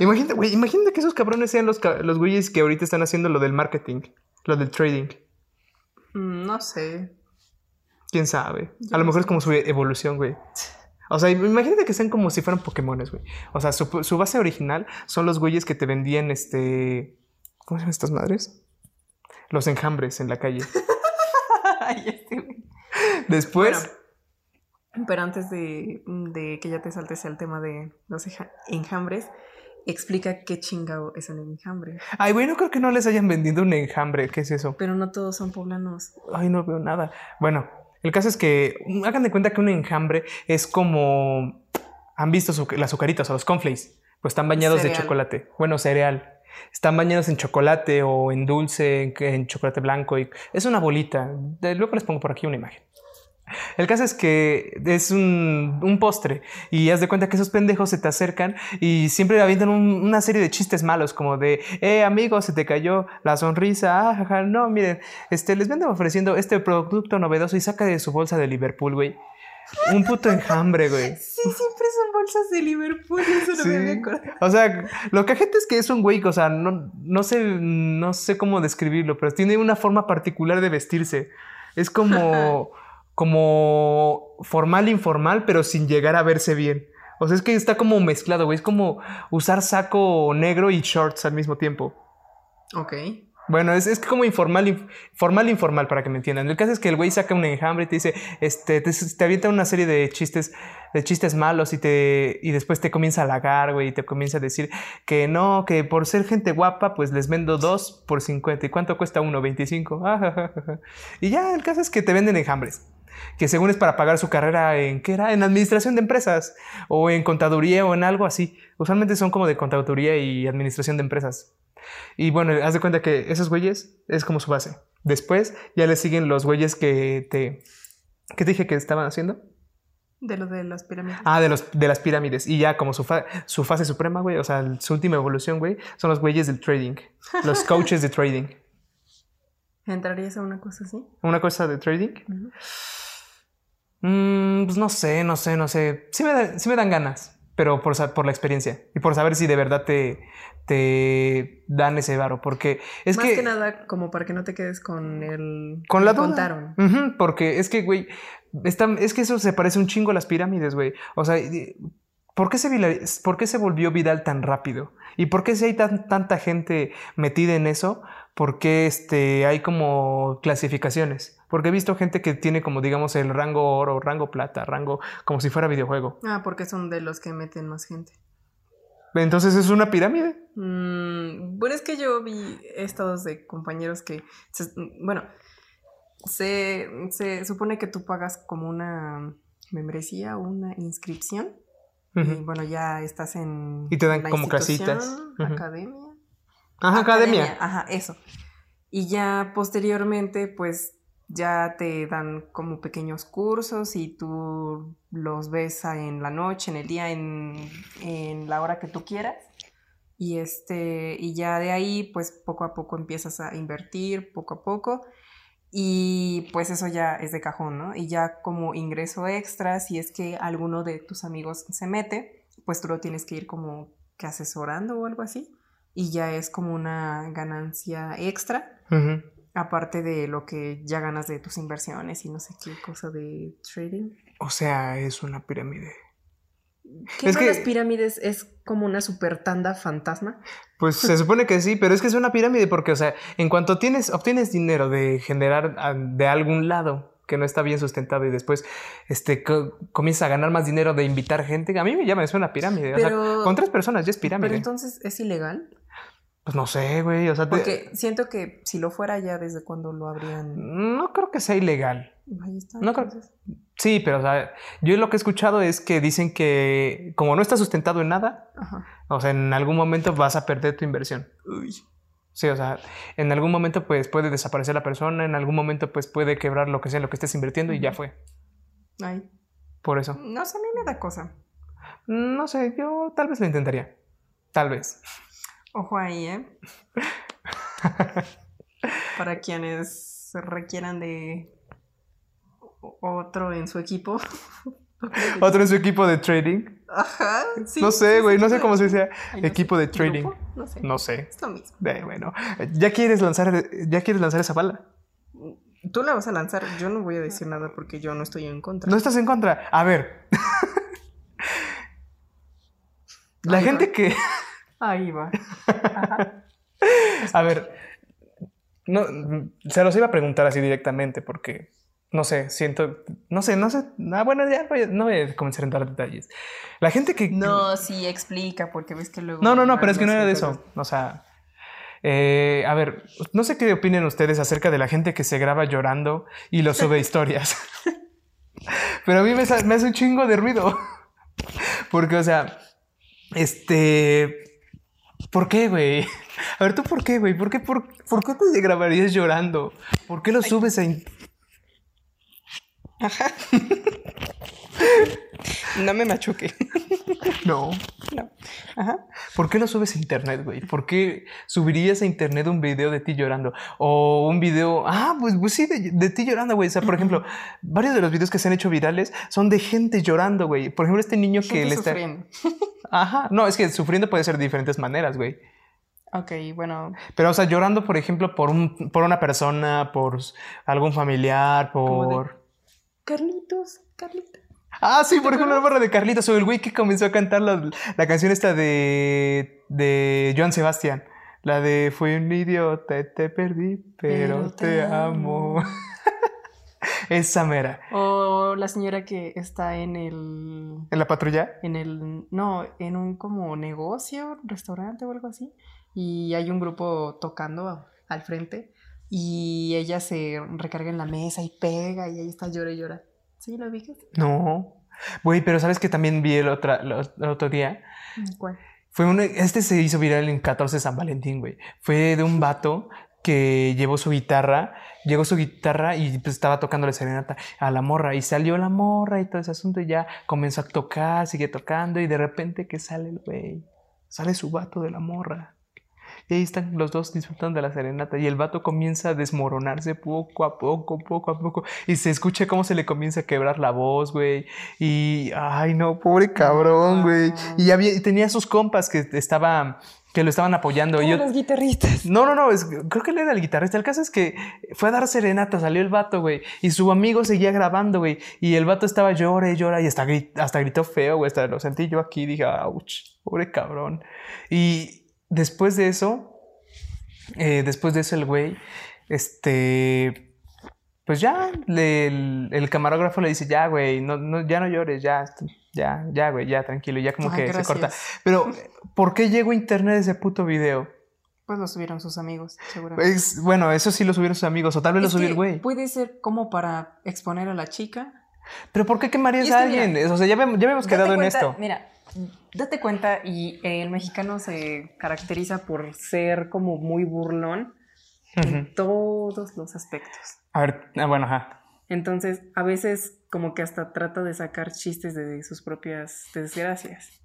imagínate, güey, imagínate que esos cabrones sean los, los güeyes que ahorita están haciendo lo del marketing, lo del trading. Mm, no sé. ¿Quién sabe? a lo mejor es como su evolución, güey. O sea, imagínate que sean como si fueran Pokémones, güey. O sea, su, su, base original son los güeyes que te vendían este. ¿Cómo se llaman estas madres? Los enjambres en la calle. Después. Pero antes de, que ya te saltes al tema de los enjambres, explica qué chingado es un enjambre. Ay, güey, no creo que no les hayan vendido un enjambre. ¿Qué es eso? Pero no todos son poblanos. Ay, no veo nada. Bueno, el caso es que hagan de cuenta que un enjambre es como. ¿Han visto las azucaritas o los conflays? Pues están bañados de chocolate. Bueno, cereal. Están bañados en chocolate o en dulce, en, chocolate blanco. Y es una bolita. luego les pongo por aquí una imagen. El caso es que es un, postre y haz de cuenta que esos pendejos se te acercan y siempre avientan una serie de chistes malos como de, eh, amigo, se te cayó la sonrisa, ah, no, miren, este, les venden ofreciendo este producto novedoso y saca de su bolsa de Liverpool, güey. Un puto enjambre, güey. Sí, siempre son bolsas de Liverpool, eso no me acuerdo. O sea, lo que gente es que es un güey, o sea, no, no, sé, no sé cómo describirlo, pero tiene una forma particular de vestirse. Es como como formal, informal, pero sin llegar a verse bien. O sea, es que está como mezclado, güey. Es como usar saco negro y shorts al mismo tiempo. Ok. Bueno, es, es como informal, formal, informal, para que me entiendan. El caso es que el güey saca un enjambre y te dice, este, te, avienta una serie de chistes, de chistes malos y te, y después te comienza a halagar, güey, y te comienza a decir que no, que por ser gente guapa, pues les vendo dos por 50. ¿Y cuánto cuesta uno? 25. y ya, el caso es que te venden enjambres que según es para pagar su carrera en, ¿qué era? En administración de empresas o en contaduría o en algo así. Usualmente son como de contaduría y administración de empresas. Y bueno, haz de cuenta que esos güeyes es como su base. Después ya le siguen los güeyes que te... ¿Qué te dije que estaban haciendo? De lo de las pirámides. Ah, de, los, de las pirámides. Y ya como su, fa- su fase suprema, güey, o sea, su última evolución, güey, son los güeyes del trading. Los coaches de trading. ¿Entrarías a una cosa así? Una cosa de trading. Mm, pues no sé, no sé, no sé. Sí me, da- sí me dan ganas, pero por, por la experiencia y por saber si de verdad te, te dan ese varo. Porque es Más que. que... nada, como para que no te quedes con el... Con la duda. contaron. Porque es que, güey, está- es que eso se parece un chingo a las pirámides, güey. O sea, ¿por qué, se, ¿por qué se volvió viral tan rápido? ¿Y por qué si hay tan- tanta gente metida en eso? ¿Por qué este, hay como clasificaciones? Porque he visto gente que tiene como, digamos, el rango oro, rango plata, rango como si fuera videojuego. Ah, porque son de los que meten más gente. Entonces es una pirámide. Mm, bueno, es que yo vi estados de compañeros que, se- bueno, se, se supone que tú pagas como una membresía una inscripción y bueno, ya estás en Y te dan la como. Ujú. academia. Ajá, academia. Ajá, eso. Y ya posteriormente, pues ya te dan como pequeños cursos y tú los ves en la noche, en el día, en, en la hora que tú quieras. Y este, y ya de ahí, pues poco a poco empiezas a invertir, poco a poco. Y pues eso ya es de cajón, ¿no? Y ya como ingreso extra, si es que alguno de tus amigos se mete, pues tú lo tienes que ir como que asesorando o algo así. Y ya es como una ganancia extra, aparte de lo que ya ganas de tus inversiones y no sé qué cosa de trading. O sea, es una pirámide. ¿Qué Es que- las pirámides es como una super tanda fantasma? Pues se supone que sí, pero es que es una pirámide porque, o sea, en cuanto tienes, obtienes dinero de generar ah, de algún lado que no está bien sustentado y después este, co- comienzas a ganar más dinero de invitar gente, a mí me llama eso una pirámide. O Pero- sea, con tres personas ya es pirámide. Pero entonces es ilegal. Pues no sé, güey. O sea, te- Porque siento que si lo fuera ya desde cuando lo habrían... no creo que sea ilegal. Ahí está. No creo-. Sí, pero o sea, yo lo que he escuchado es que dicen que como no está sustentado en nada, Ajá. o sea, en algún momento vas a perder tu inversión. Uy. Sí, o sea, en algún momento pues puede desaparecer la persona, en algún momento pues puede quebrar lo que sea en lo que estés invirtiendo y ya fue. Ay. Por eso. No sé, a mí me da cosa. No sé, yo tal vez lo intentaría. Tal vez. Ojo ahí, ¿eh? Para quienes requieran de otro en su equipo. Otro en su equipo de trading. Ajá. sí, no sé, güey, sí, no sé cómo se dice no equipo sé. de trading. ¿Grupo? No sé. No sé. Es lo mismo. Eh, bueno, ya quieres lanzar, ya quieres lanzar esa bala. Tú la vas a lanzar. Yo no voy a decir nada porque yo no estoy en contra. No estás en contra. A ver. La gente que. Ahí va. Ajá. A ver. No, se los iba a preguntar así directamente porque. No sé, siento. No sé, no sé. Ah, bueno, ya no voy a comenzar a entrar en detalles. La gente que. No, sí, explica, porque ves que luego. No, no, no, pero es que no era de eso. O sea, eh, a ver, no sé qué opinen ustedes acerca de la gente que se graba llorando y lo sube a historias. pero a mí me hace un chingo de ruido. Porque, o sea, este... ¿Por qué, güey? A ver, ¿tú por qué, güey? ¿Por qué, por, por qué te grabarías llorando? ¿Por qué lo subes a... in- Ajá. no me machuque. No. No. Ajá. ¿Por qué lo subes a internet, güey? ¿Por qué subirías a internet un video de ti llorando? O un video, ah, pues, pues sí, de, de ti llorando, güey. O sea, por ejemplo, varios de los videos que se han hecho virales son de gente llorando, güey. Por ejemplo, este niño que le está... Ajá, no, es que sufriendo puede ser de diferentes maneras, güey. Ok, bueno. Pero, o sea, llorando, por ejemplo, por, un, por una persona, por algún familiar, de- por... Carlitos, Carlitos. Ah, sí, por ejemplo, la barra de Carlitos o el güey que comenzó a cantar la, la canción esta de, de Joan Sebastián. La de Fui un idiota, te perdí, pero, Pero te, te amo. amo. Esa mera. O la señora que está en el. ¿En la patrulla? En el. No, en un como negocio, restaurante o algo así. Y hay un grupo tocando al frente. Y ella se recarga en la mesa y pega. Y ahí está llora y llora. ¿Sí lo ubicas? No. Güey, pero ¿sabes que también vi el, otra, el otro día? ¿Cuál? Fue un, este se hizo viral en 14 San Valentín, güey. Fue de un vato que llevó su guitarra, llegó su guitarra y pues estaba tocándole serenata a la morra y salió la morra y todo ese asunto y ya comenzó a tocar, sigue tocando y de repente que sale el güey, sale su vato de la morra. Y ahí están los dos disfrutando de la serenata y el vato comienza a desmoronarse poco a poco, poco a poco. Y se escucha cómo se le comienza a quebrar la voz, güey. Y, ay, no, pobre cabrón, güey. Y, había, y tenía sus compas que estaban que lo estaban apoyando. y yo, los guitarristas. No, no, no, creo que él era el guitarrista. El caso es que fue a dar serenata, salió el vato, güey, y su amigo seguía grabando, güey, y el vato estaba llora y llora y hasta, hasta gritó feo, güey, hasta lo sentí yo aquí dije, ouch, pobre cabrón. Y después de eso, eh, después de eso el güey, este, pues ya el, camarógrafo le dice, ya, güey, no, ya no llores, ya, ya, ya, güey, ya, tranquilo, ya como que se corta. Pero, ¿por qué llegó a internet ese puto video? Pues lo subieron sus amigos, seguramente. bueno, eso sí lo subieron sus amigos, o tal vez lo subió el güey. Puede ser como para exponer a la chica. Pero ¿por qué quemarías a alguien? o sea, ya, ya habíamos quedado en esto. Mira, date cuenta, y el mexicano se caracteriza por ser como muy burlón en todos los aspectos. A ver, ah, bueno, ajá. Entonces, a veces como que hasta trata de sacar chistes de sus propias desgracias.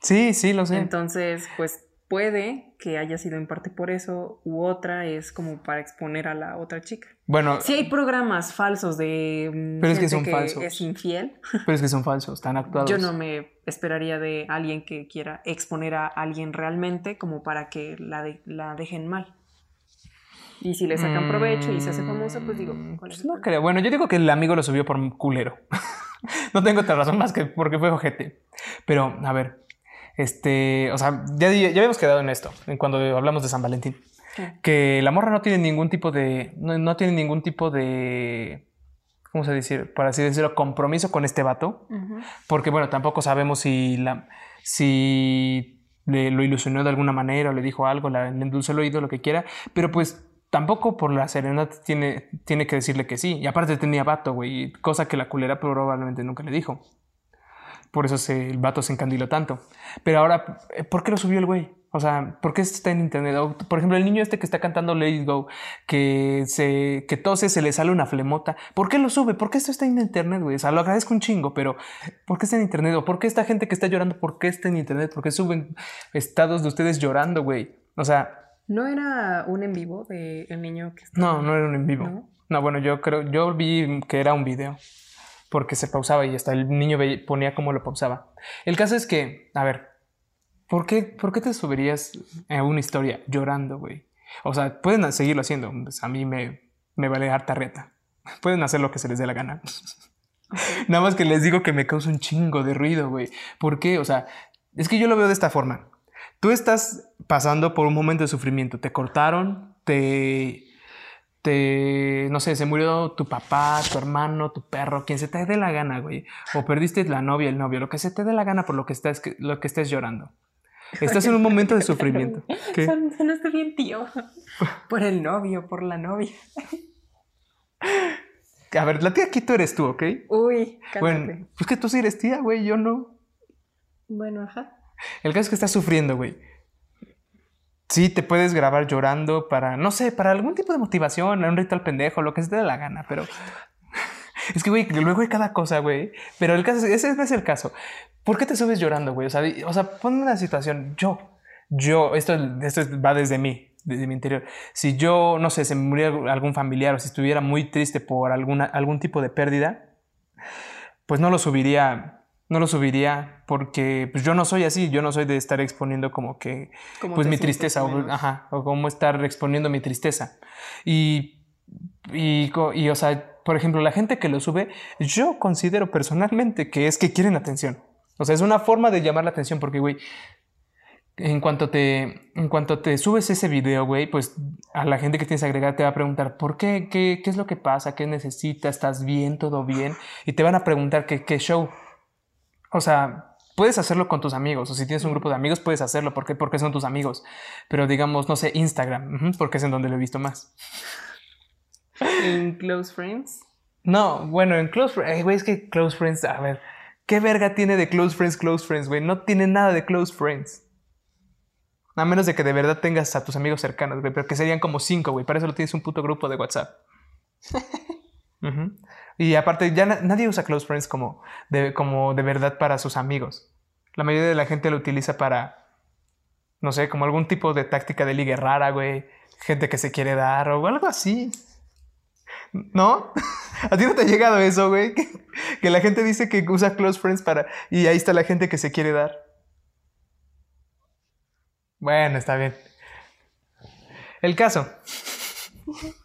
Sí, sí, lo sé. Entonces, pues puede que haya sido en parte por eso, u otra es como para exponer a la otra chica. Bueno. Sí hay programas falsos de mm, pero es que, son falsos. es infiel. Pero es que son falsos, están actuados. Yo no me esperaría de alguien que quiera exponer a alguien realmente como para que la, la dejen mal. Y si le sacan provecho y se hace famosa, pues digo, pues no creo. Bueno, yo digo que el amigo lo subió por culero. no tengo otra razón más que porque fue ojete. Pero, a ver, este, o sea, ya, ya habíamos quedado en esto, en cuando hablamos de San Valentín. Que la morra no tiene ningún tipo de. No, tiene ningún tipo de. ¿Cómo se dice? Para así decirlo, compromiso con este vato. Porque, bueno, tampoco sabemos si la. Si le, lo ilusionó de alguna manera o le dijo algo, le endulzó el oído, lo que quiera. Pero pues tampoco por la serenata tiene, tiene que decirle que sí. Y aparte tenía vato, güey, cosa que la culera probablemente nunca le dijo. Por eso se, el vato se encandiló tanto. Pero ahora, eh, ¿por qué lo subió el güey? O sea, ¿por qué está en internet? por ejemplo, el niño este que está cantando Let It Go, que se que tose, se le sale una flemota. ¿Por qué lo sube? ¿Por qué esto está en internet, güey? O sea, lo agradezco un chingo, pero ¿por qué está en internet? ¿O por qué esta gente que está llorando, por qué está en internet? ¿Por qué suben estados de ustedes llorando, güey? O sea... ¿No era un en vivo de el niño que No, no era un en vivo. ¿No? no, bueno, yo creo, yo vi que era un video porque se pausaba y hasta el niño ponía cómo lo pausaba. El caso es que, a ver, ¿por qué, por qué te subirías a una historia llorando, güey? O sea, pueden seguirlo haciendo. Pues a mí me, me vale harta reta. Pueden hacer lo que se les dé la gana. Nada más que les digo que me causa un chingo de ruido, güey. ¿Por qué? O sea, es que yo lo veo de esta forma. Tú estás pasando por un momento de sufrimiento. Te cortaron, te te, no sé, se murió tu papá, tu hermano, tu perro, quien se te dé la gana, güey. O perdiste la novia, el novio, lo que se te dé la gana por lo que estés, lo que estés llorando. Estás en un momento de sufrimiento. ¿Qué? No estoy bien, tío. Por el novio, por la novia. A ver, la tía aquí tú eres tú, ¿ok? Uy. Bueno, pues que tú sí eres tía, güey, yo no. Bueno, ajá. El caso es que estás sufriendo, güey. Sí, te puedes grabar llorando para, no sé, para algún tipo de motivación, un ritual pendejo, lo que se te dé la gana, pero es que, güey, luego hay cada cosa, güey. Pero el caso, ese no es el caso. ¿Por qué te subes llorando, güey? O sea, o sea, ponme una situación. Yo, yo, esto, esto va desde mí, desde mi interior. Si yo, no sé, se me muriera algún familiar o si estuviera muy triste por alguna, algún tipo de pérdida, pues no lo subiría no lo subiría porque pues, yo no soy así, yo no soy de estar exponiendo como que pues mi tristeza o, ajá, o como estar exponiendo mi tristeza. Y, y, y, o sea, por ejemplo, la gente que lo sube, yo considero personalmente que es que quieren atención. O sea, es una forma de llamar la atención porque, güey, en cuanto te, en cuanto te subes ese video, güey, pues a la gente que tienes que agregar te va a preguntar, ¿por qué? ¿Qué, qué es lo que pasa? ¿Qué necesitas? ¿Estás bien? ¿Todo bien? Y te van a preguntar qué, qué show. O sea, puedes hacerlo con tus amigos, o si tienes un grupo de amigos, puedes hacerlo. ¿Por qué? Porque son tus amigos. Pero digamos, no sé, Instagram, porque es en donde lo he visto más. ¿En Close Friends? No, bueno, en Close Friends, güey, es que Close Friends, a ver, ¿qué verga tiene de Close Friends, Close Friends, güey? No tiene nada de Close Friends. A menos de que de verdad tengas a tus amigos cercanos, güey, pero que serían como cinco, güey. Para eso lo tienes un puto grupo de WhatsApp. Y aparte, ya na- nadie usa close friends como de, como de verdad para sus amigos. La mayoría de la gente lo utiliza para, no sé, como algún tipo de táctica de ligue rara, güey. Gente que se quiere dar o algo así. ¿No? ¿A ti no te ha llegado eso, güey? Que, que la gente dice que usa close friends para... Y ahí está la gente que se quiere dar. Bueno, está bien. El caso.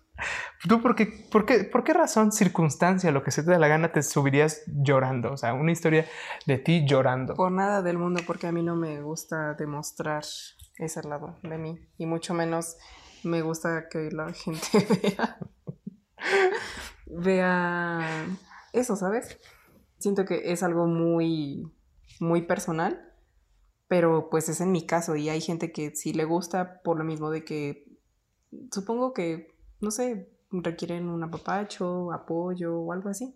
¿Tú por qué, por, qué, por qué razón, circunstancia, lo que se te da la gana, te subirías llorando? O sea, una historia de ti llorando. Por nada del mundo, porque a mí no me gusta demostrar ese lado de mí. Y mucho menos me gusta que la gente vea. vea eso, ¿sabes? Siento que es algo muy, muy personal. Pero pues es en mi caso. Y hay gente que sí le gusta por lo mismo de que. Supongo que, no sé, requieren un apapacho, apoyo o algo así.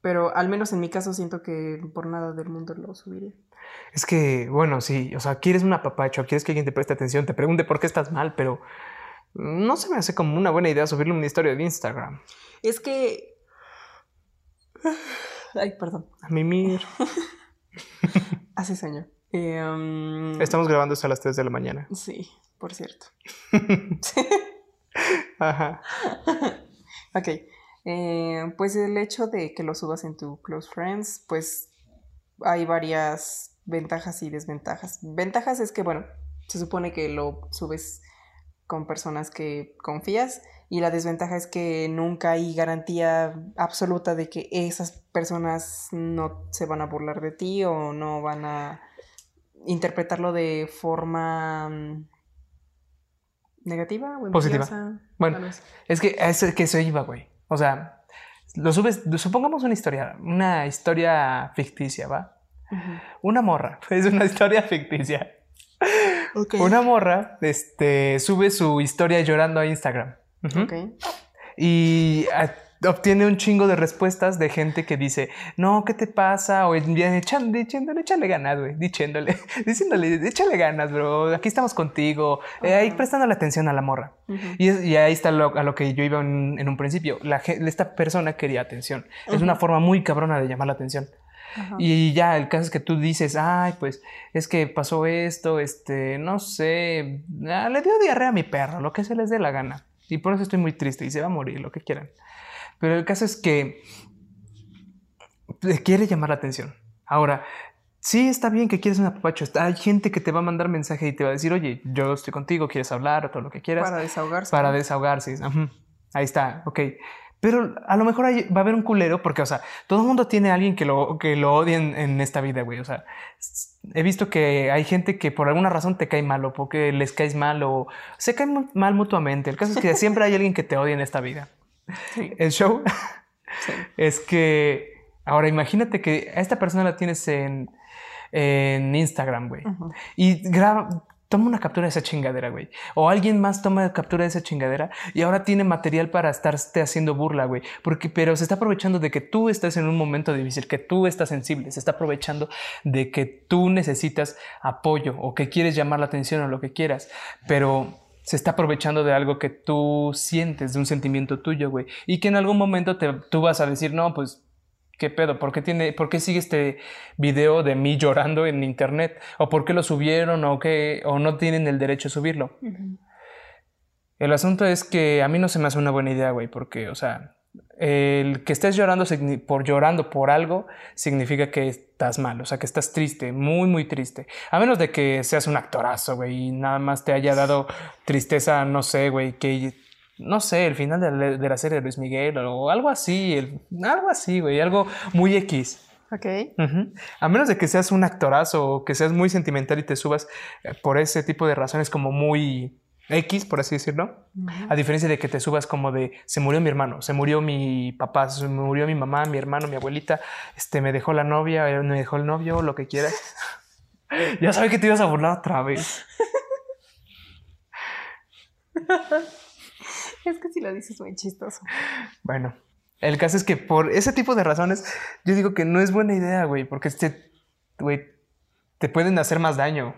Pero al menos en mi caso siento que por nada del mundo lo subiría. Es que, bueno, sí, o sea, quieres un apapacho, quieres que alguien te preste atención, te pregunte por qué estás mal, pero no se me hace como una buena idea subirle una historia de Instagram. Es que... Ay, perdón. A mimir. Hace sueño. Eh, um, Estamos grabando esto a las 3 de la mañana. Sí, por cierto. Ajá. ok. Eh, pues el hecho de que lo subas en tu Close Friends, pues hay varias ventajas y desventajas. Ventajas es que, bueno, se supone que lo subes con personas que confías y la desventaja es que nunca hay garantía absoluta de que esas personas no se van a burlar de ti o no van a interpretarlo de forma mm, negativa o Positiva. Bueno. Es que a eso, que eso iba, güey. O sea, lo subes, supongamos una historia, una historia ficticia, ¿va? Una morra, es una historia ficticia. Una morra, este, sube su historia llorando a Instagram. Ujú. Ok. Y obtiene un chingo de respuestas de gente que dice, no, ¿qué te pasa? O echándole, echándole, échale ganas, güey, diciéndole, diciéndole, échale ganas, bro, aquí estamos contigo, eh, ahí prestando la atención a la morra. Y, es- y ahí está lo- a lo que yo iba en, en un principio. La, esta persona quería atención. Es una forma muy cabrona de llamar la atención. Ajá. Y ya, el caso es que tú dices, ay, pues es que pasó esto, este, no sé, ah, le dio diarrea a mi perro, lo que se les dé la gana. Y por eso estoy muy triste y se va a morir, lo que quieran. Pero el caso es que le quiere llamar la atención. Ahora, sí está bien que quieres un apapacho. Hay gente que te va a mandar mensaje y te va a decir, oye, yo estoy contigo, quieres hablar o todo lo que quieras Para desahogarse. para desahogarse. Ahí está, ok. Pero a lo mejor hay- va a haber un culero porque, o sea, todo el mundo tiene a alguien que lo, que lo odie en, en esta vida, güey. O sea, he visto que hay gente que por alguna razón te cae mal o porque les caes mal o se caen mal mutuamente. El caso es que siempre hay alguien que te odia en esta vida. Sí. El show Sí. es que, ahora imagínate que a esta persona la tienes en, en Instagram, güey. Y graba, toma una captura de esa chingadera, güey. O alguien más toma captura de esa chingadera y ahora tiene material para estarte haciendo burla, güey. Porque, pero se está aprovechando de que tú estás en un momento difícil, que tú estás sensible. Se está aprovechando de que tú necesitas apoyo o que quieres llamar la atención o lo que quieras. Pero se está aprovechando de algo que tú sientes, de un sentimiento tuyo, güey. Y que en algún momento te, tú vas a decir, no, pues ¿Qué pedo? ¿Por qué, tiene, ¿Por qué sigue este video de mí llorando en internet? ¿O por qué lo subieron? ¿O, qué, ¿O no tienen el derecho a subirlo? El asunto es que a mí no se me hace una buena idea, güey, porque, o sea, el que estés llorando por llorando por algo significa que estás mal, o sea, que estás triste, muy, muy triste. A menos de que seas un actorazo, güey, y nada más te haya dado tristeza, no sé, güey, que, no sé, el final de la, de la serie de Luis Miguel o algo así, el- algo así, güey, algo muy X. Ok. A menos de que seas un actorazo o que seas muy sentimental y te subas eh, por ese tipo de razones como muy X, por así decirlo. A diferencia de que te subas como de se murió mi hermano, se murió mi papá, se murió mi mamá, mi hermano, mi abuelita, este me dejó la novia, eh, me dejó el novio, lo que quieras. ya sabía que te ibas a burlar otra vez. Es que si lo dices muy chistoso. Bueno, el caso es que por ese tipo de razones yo digo que no es buena idea, güey, porque este, güey, te pueden hacer más daño.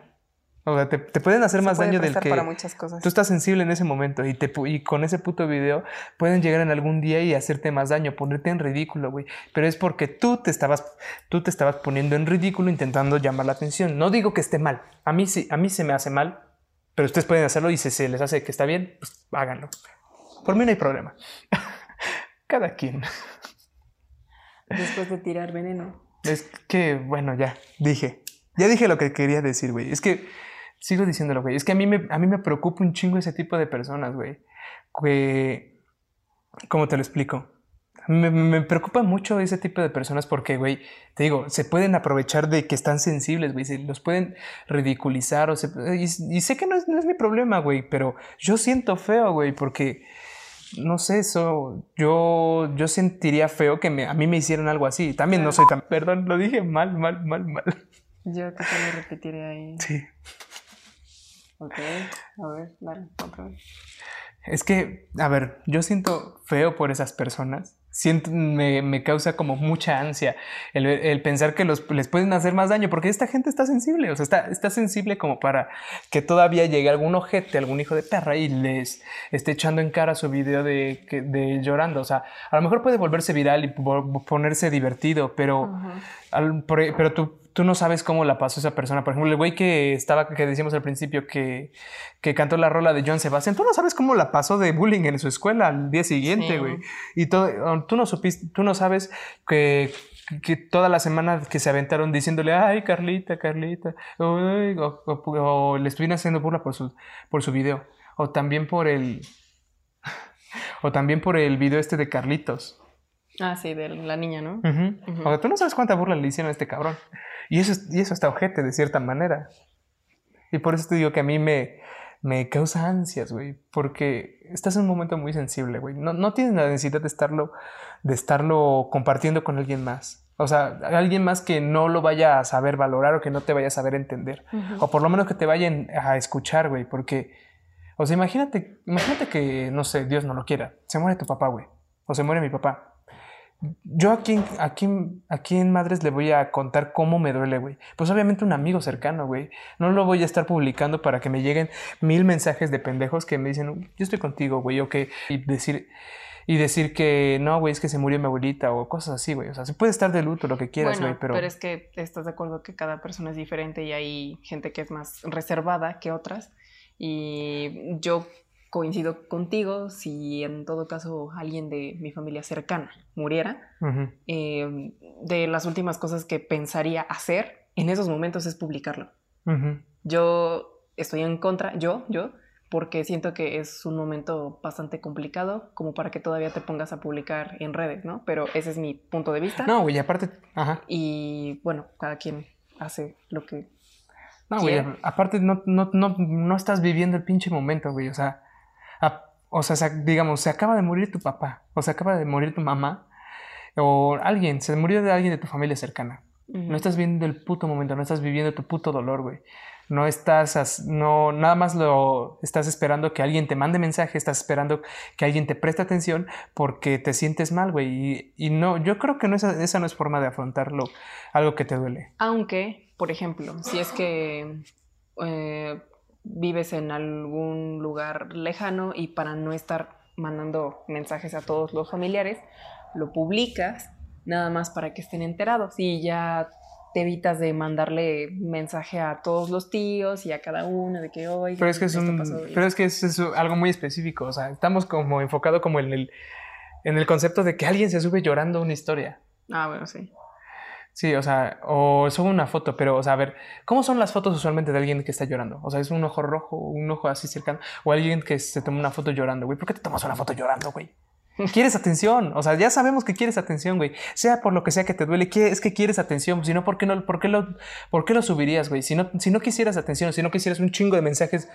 O sea, te, te pueden hacer Se más puede daño del que para muchas cosas. tú estás sensible en ese momento y, te, y con ese puto video pueden llegar en algún día y hacerte más daño, ponerte en ridículo, güey. Pero es porque tú te estabas, tú te estabas poniendo en ridículo intentando llamar la atención. No digo que esté mal. A mí sí, a mí se me hace mal, pero ustedes pueden hacerlo y si se les hace que está bien, pues háganlo. Por mí no hay problema. Cada quien. Después de tirar veneno. Es que, bueno, ya dije. Ya dije lo que quería decir, güey. Es que sigo diciéndolo, güey. Es que a mí me, a mí me preocupa un chingo ese tipo de personas, güey. Que, ¿cómo te lo explico? Me, me preocupa mucho ese tipo de personas porque, güey, te digo, se pueden aprovechar de que están sensibles, güey. Se los pueden ridiculizar o se, y, y sé que no es, no es mi problema, güey, pero yo siento feo, güey, porque no sé, eso, yo, yo sentiría feo que me- a mí me hicieran algo así. También no soy tan, perdón, lo dije mal, mal, mal, mal. Yo que te lo repetiré ahí. Sí. Ok, a ver, dale, otra vez. Es que, a ver, yo siento feo por esas personas. Siento, me, me causa como mucha ansia el, el pensar que los, les pueden hacer más daño, porque esta gente está sensible, o sea, está, está sensible como para que todavía llegue algún ojete, algún hijo de perra y les esté echando en cara su video de, de llorando. O sea, a lo mejor puede volverse viral y po- ponerse divertido, pero. Al- por- pero tú, tú no sabes cómo la pasó esa persona. Por ejemplo, el güey que estaba, que decíamos al principio que, que cantó la rola de John Sebastian, tú no sabes cómo la pasó de bullying en su escuela al día siguiente, Sí. güey. Y todo, tú no supiste, tú no sabes que, que toda la semana que se aventaron diciéndole, ay, Carlita, Carlita, uy", o, o- o le estuvieron haciendo burla por su, por su video. O también por el, o también por el video este de Carlitos. Ah, sí, de la niña, ¿no? Ujú. O sea, tú no sabes cuánta burla le hicieron a este cabrón. Y eso, es- y eso está ojete, de cierta manera. Y por eso te digo que a mí me, me causa ansias, güey. Porque estás en un momento muy sensible, güey. No, no tienes la necesidad de estarlo, de estarlo compartiendo con alguien más. O sea, alguien más que no lo vaya a saber valorar o que no te vaya a saber entender. O por lo menos que te vayan a escuchar, güey. Porque, o sea, imagínate, imagínate que, no sé, Dios no lo quiera. Se muere tu papá, güey. O se muere mi papá. Yo aquí, aquí, aquí en Madres le voy a contar cómo me duele, güey. Pues obviamente un amigo cercano, güey. No lo voy a estar publicando para que me lleguen mil mensajes de pendejos que me dicen, yo estoy contigo, güey, o que... Y decir, y decir que no, güey, es que se murió mi abuelita o cosas así, güey. O sea, se puede estar de luto, lo que quieras, bueno, güey, pero... es que estás de acuerdo que cada persona es diferente y hay gente que es más reservada que otras. Y yo coincido contigo si en todo caso alguien de mi familia cercana muriera. Ujú. eh, de las últimas cosas que pensaría hacer en esos momentos es publicarlo. Ujú. Yo estoy en contra, yo, yo, porque siento que es un momento bastante complicado como para que todavía te pongas a publicar en redes, ¿no? Pero ese es mi punto de vista. No, güey, aparte... Ajá. Y bueno, cada quien hace lo que... No, güey, aparte no, no, no, no estás viviendo el pinche momento, güey. O sea, a- o sea, se- digamos, se acaba de morir tu papá, o se acaba de morir tu mamá, o alguien, se murió de alguien de tu familia cercana. No estás viviendo el puto momento, no estás viviendo tu puto dolor, güey. No estás, no, nada más lo estás esperando que alguien te mande mensaje, estás esperando que alguien te preste atención porque te sientes mal, güey. Y, y no, yo creo que no esa, esa no es forma de afrontarlo, algo que te duele. Aunque, por ejemplo, si es que eh, vives en algún lugar lejano y para no estar mandando mensajes a todos los familiares, lo publicas nada más para que estén enterados y ya te evitas de mandarle mensaje a todos los tíos y a cada uno de que hoy Pero es que es, un, pero es, que es, es algo muy específico. O sea, estamos como enfocado como en el, en el concepto de que alguien se sube llorando una historia. Ah, bueno, sí. Sí, o sea, o sube una foto, pero, o sea, a ver, ¿cómo son las fotos usualmente de alguien que está llorando? O sea, es un ojo rojo, un ojo así cercano, o alguien que se toma una foto llorando, güey. ¿Por qué te tomas una foto llorando, güey? Quieres atención, o sea, ya sabemos que quieres atención, güey. Sea por lo que sea que te duele, que es que quieres atención. Si no, ¿por qué no, por qué lo, por qué lo subirías, güey? Si no, si no quisieras atención, si no quisieras un chingo de mensajes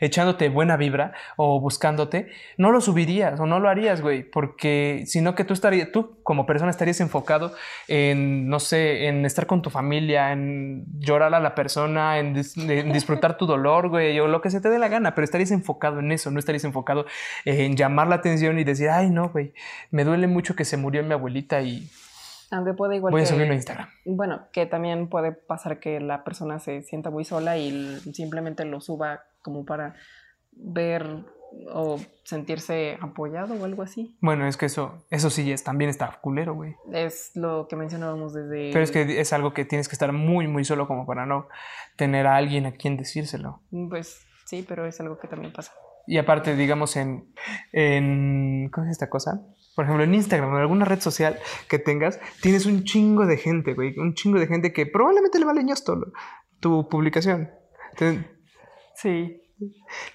echándote buena vibra o buscándote, no lo subirías o no lo harías, güey, porque sino que tú estarías, tú como persona estarías enfocado en, no sé, en estar con tu familia, en llorar a la persona, en, dis en disfrutar tu dolor, güey, o lo que se te dé la gana, pero estarías enfocado en eso, no estarías enfocado en llamar la atención y decir, ay, no, güey, me duele mucho que se murió mi abuelita y Aunque puede igual Voy a subirlo a Instagram. Bueno, que también puede pasar que la persona se sienta muy sola y simplemente lo suba como para ver o sentirse apoyado o algo así. Bueno, es que eso, eso sí es, también está culero, güey. Es lo que mencionábamos desde... Pero es que es algo que tienes que estar muy, muy solo como para no tener a alguien a quien decírselo. Pues sí, pero es algo que también pasa. Y aparte, digamos, en, en ¿cómo es esta cosa? Por ejemplo, en Instagram o en alguna red social que tengas, tienes un chingo de gente, güey. Un chingo de gente que probablemente le vale ñosto lo- tu publicación. Te- Sí.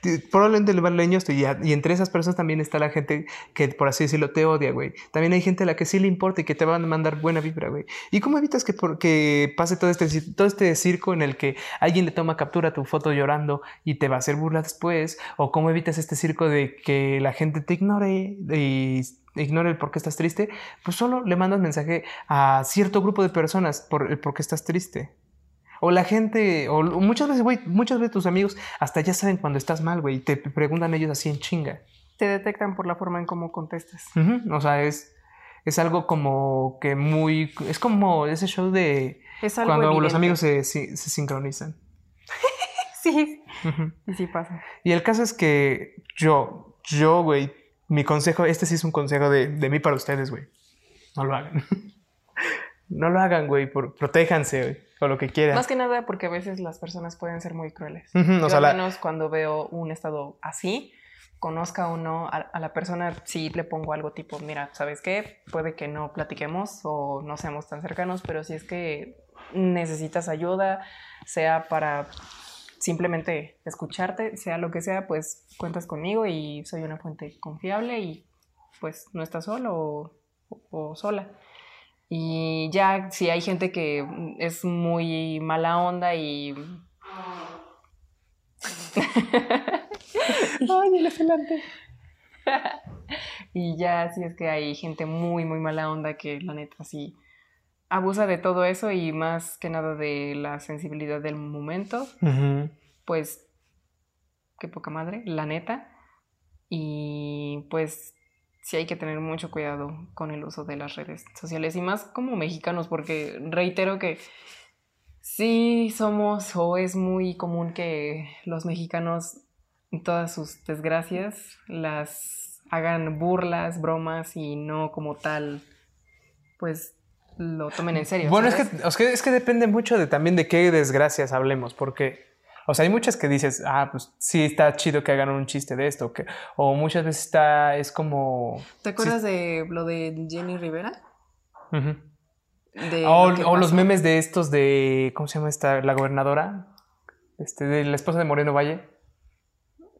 te- probablemente le vale ñosto. Y, y entre esas personas también está la gente que, por así decirlo, te odia, güey. También hay gente a la que sí le importa y que te van a mandar buena vibra, güey. ¿Y cómo evitas que, por- que pase todo este, todo este circo en el que alguien le toma captura a tu foto llorando y te va a hacer burla después? ¿O cómo evitas este circo de que la gente te ignore y ignore el por qué estás triste? Pues solo le mandas mensaje a cierto grupo de personas por el por qué estás triste. O la gente, o o muchas veces, güey, muchas veces tus amigos hasta ya saben cuando estás mal, güey, y te preguntan ellos así en chinga. Te detectan por la forma en cómo contestas. O sea, es, es algo como que muy, es como ese show de Es algo cuando los amigos se, se sincronizan. Sí, y sí pasa. Y el caso es que yo, yo, güey, mi consejo, este sí es un consejo de, de mí para ustedes, güey. No lo hagan. no lo hagan, güey, por, protéjanse, güey, o lo que quieran. Más que nada porque a veces las personas pueden ser muy crueles. O sea, al la- menos cuando veo un estado así, conozca o no a, a la persona, sí le pongo algo tipo, mira, ¿sabes qué? Puede que no platiquemos o no seamos tan cercanos, pero si es que necesitas ayuda, sea para simplemente escucharte, sea lo que sea, pues cuentas conmigo y soy una fuente confiable y pues no estás solo o, o sola. Y ya si hay gente que es muy mala onda y Ay, el elefante. y ya si es que hay gente muy, muy mala onda que la neta sí abusa de todo eso y más que nada de la sensibilidad del momento, pues qué poca madre, la neta. Y pues sí hay que tener mucho cuidado con el uso de las redes sociales y más como mexicanos porque reitero que sí somos o es muy común que los mexicanos todas sus desgracias las hagan burlas, bromas y no como tal pues lo tomen en serio. Bueno, es que, es que es que depende mucho de también de qué desgracias hablemos, porque, o sea, hay muchas que dices, ah, pues sí está chido que hagan un chiste de esto, que, o muchas veces está, es como... ¿Te acuerdas de lo de Jenny Rivera? De O, lo que o los memes de estos de, ¿cómo se llama esta? La gobernadora, este, de la esposa de Moreno Valle.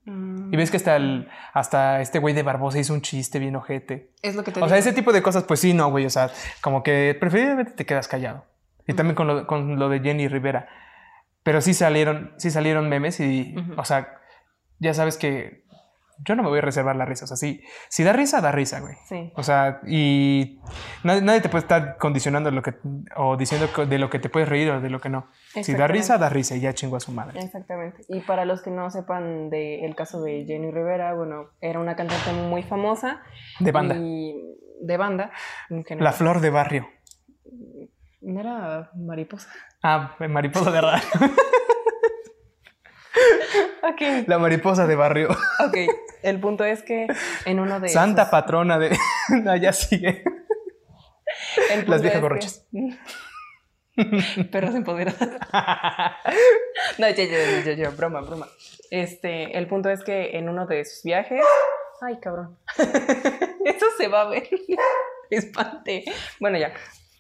Mm, Y ves que hasta, el, hasta este güey de Barbosa hizo un chiste bien ojete. Es lo que te O sea, ese tipo de cosas, pues sí, no, güey. O sea, como que preferiblemente te quedas callado. Y también con lo, con lo de Jenny Rivera. Pero sí salieron, sí salieron memes y, o sea, ya sabes que yo no me voy a reservar la risa. O sea, si da risa, da risa, güey. Sí. O sea, y nadie, nadie te puede estar condicionando lo que, o diciendo de lo que te puedes reír o de lo que no. Si da risa, da risa y ya chingo a su madre. Exactamente. Y para los que no sepan del caso de Jenny Rivera, bueno, era una cantante muy famosa. De banda. Y de banda. en La flor de barrio. No era mariposa. Ah, mariposa de radio. Ok. La mariposa de barrio. Ok. El punto es que en uno de Santa esos- patrona de. no, ya sigue. Las viejas que- borrachas. Perros empoderados. No, ya, ya, ya, ya, broma, broma. Este, el punto es que en uno de sus viajes. Ay, cabrón. Eso se va a ver. Espante. Bueno, ya.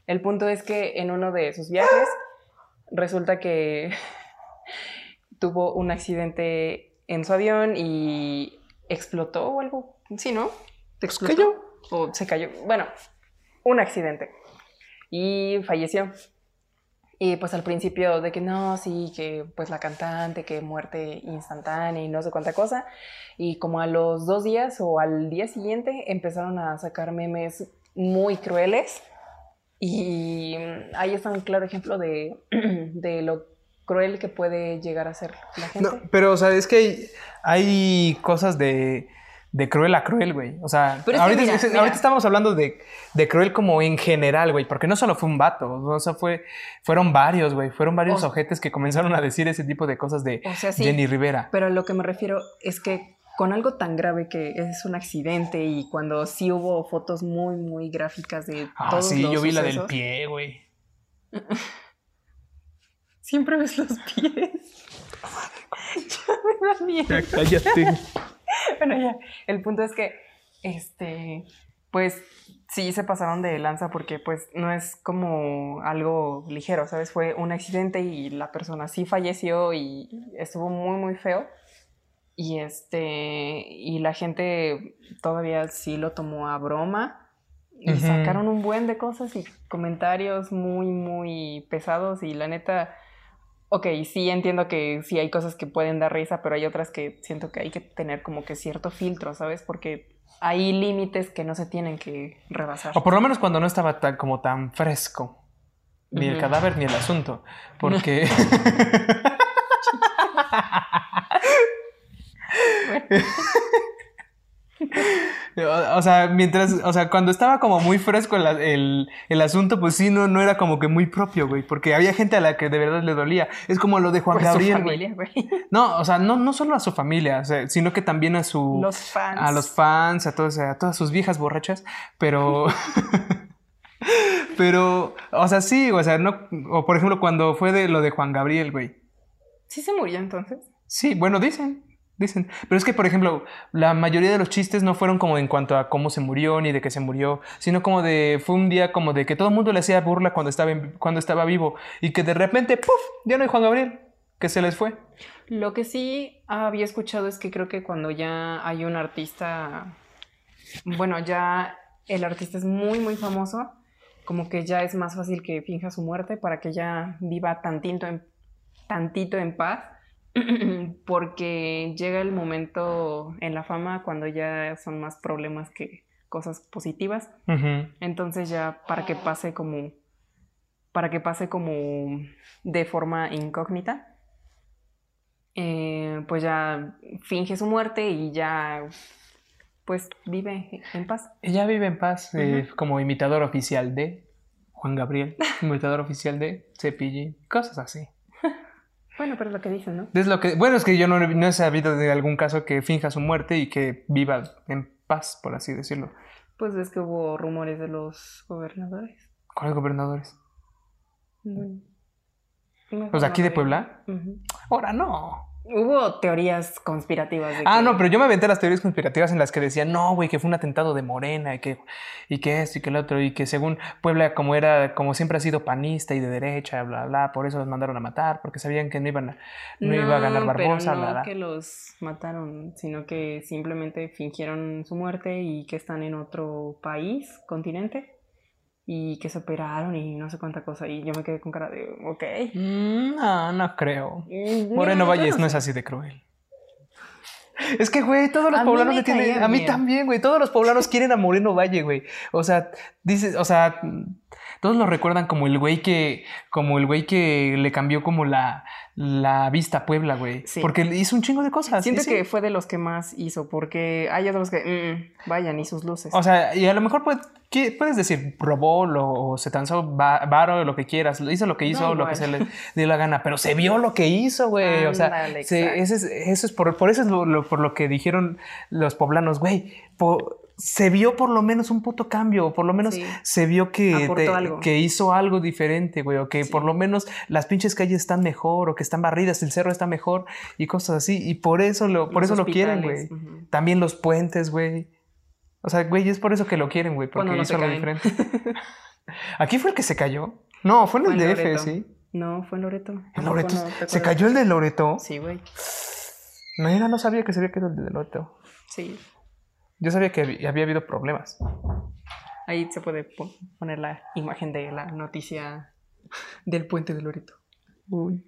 El punto es que en uno de sus viajes resulta que tuvo un accidente en su avión y explotó o algo. Sí, ¿no? ¿Te explotó? cayó. O se cayó. Bueno, un accidente. Y falleció. Y pues al principio de que no, sí, que pues la cantante, que muerte instantánea y no sé cuánta cosa. Y como a los dos días o al día siguiente empezaron a sacar memes muy crueles. Y mm, ahí está un claro ejemplo de, de lo cruel que puede llegar a ser la gente. No, pero, o sea, es que hay, cosas de, de cruel a cruel, güey. O sea, es ahorita, mira, mira. estamos hablando de, de cruel como en general, güey, porque no solo fue un vato, o sea, fue, fueron varios, güey, fueron varios O- ojetes que comenzaron a decir ese tipo de cosas de O sea, sí. Jenny Rivera. Pero a lo que me refiero es que con algo tan grave que es un accidente y cuando sí hubo fotos muy, muy gráficas de Ah, todos sí, los yo vi la del pie, güey. Siempre ves los pies. ya me da miedo. cállate. Bueno, ya. El punto es que, este, pues sí se pasaron de lanza porque pues no es como algo ligero, ¿sabes? Fue un accidente y la persona sí falleció y estuvo muy, muy feo. Y este, y la gente todavía sí lo tomó a broma y sacaron un buen de cosas y comentarios muy, muy pesados y la neta, ok, sí entiendo que sí hay cosas que pueden dar risa, pero hay otras que siento que hay que tener como que cierto filtro, ¿sabes? Porque hay límites que no se tienen que rebasar. O por lo menos cuando no estaba tan, como tan fresco. Ni el cadáver ni el asunto. Porque. O, o sea, mientras, o sea, cuando estaba como muy fresco el, el- el asunto, pues sí, no, no era como que muy propio, güey, porque había gente a la que de verdad le dolía. Es como lo de Juan Pues Gabriel, güey. familia, güey. No, o sea, no, no solo a su familia, o sea, sino que también a su... Los fans. a los fans, a, todos, a todas sus viejas borrachas, pero... pero, o sea, sí, o sea, no... O por ejemplo, cuando fue de lo de Juan Gabriel, güey. ¿Sí se murió entonces? Sí, bueno, dicen, dicen. Pero es que, por ejemplo, la mayoría de los chistes no fueron como en cuanto a cómo se murió ni de que se murió, sino como de, fue un día como de que todo el mundo le hacía burla cuando estaba, cuando estaba vivo y que de repente, ¡puf!, ya no hay Juan Gabriel, que se les fue. Lo que sí había escuchado es que creo que cuando ya hay un artista, bueno, ya el artista es muy, muy famoso, como que ya es más fácil que finja su muerte para que ya viva tantito en, tantito en paz, porque llega el momento en la fama cuando ya son más problemas que cosas positivas. Entonces ya para que pase como para que pase como de forma incógnita, eh, pues ya finge su muerte y ya pues vive en paz. Ella vive en paz eh, como imitador oficial de Juan Gabriel, imitador oficial de Cepillín, cosas así. Bueno, pero es lo que dicen, ¿no? Es lo que, bueno, es que yo no, he- no he sabido de algún caso que finja su muerte y que viva en paz, por así decirlo. Pues es que hubo rumores de los gobernadores. ¿Cuáles gobernadores? Bueno, ¿Los de aquí de Puebla? Ahora no. Hubo teorías conspirativas de Ah, que- no, pero yo me aventé las teorías conspirativas en las que decían, no, güey, que fue un atentado de Morena y que, y que esto y que el otro, y que según Puebla, como era, como siempre ha sido panista y de derecha, bla, bla, por eso los mandaron a matar, porque sabían que no iban a, no, iba a ganar Barbosa, pero no bla, bla. que los mataron, sino que simplemente fingieron su muerte y que están en otro país, continente, y que se operaron y no sé cuánta cosa. Y yo me quedé con cara de, ok. Mm, No, no creo. Mm, Moreno Valles no sé. es así de cruel. Es que, güey, todos los A poblanos le tienen. A mí bien. también, güey. Todos los poblanos quieren a Moreno Valle, güey. O sea, dices, o sea, todos lo recuerdan como el güey que, como el güey que le cambió como la, la vista Puebla, güey. Sí. Porque hizo un chingo de cosas. Siento sí. que fue de los que más hizo, porque hay otros que, mm, vayan, y sus luces. O sea, y a lo mejor puede- ¿qué- puedes decir, probó lo, o se transó va- varo, lo que quieras, hizo lo que hizo, lo que se le dio la gana, pero se vio lo que hizo, güey. O sea, se- ese es, eso es por, por eso es lo, lo- por lo que dijeron los poblanos, güey. po- se vio por lo menos un puto cambio, o por lo menos Sí. se vio que, Aportó te- algo. que hizo algo diferente, güey, o que Sí. por lo menos las pinches calles están mejor, o que están barridas, el cerro está mejor, y cosas así. Y por eso lo, por Los eso lo quieren, güey. También los puentes, güey. O sea, güey, es por eso que lo quieren, güey, porque no hizo algo diferente. ¿Aquí fue el que se cayó? No, fue en el DF, Loreto. sí. No, fue en Loreto. ¿A ¿En Loreto? no ¿Se cayó el de Loreto? Sí, güey. Mira, no sabía que se había caído el de Loreto. Sí. Yo sabía que había había habido problemas. Ahí se puede po- poner la imagen de la noticia del puente de Loreto. Uy.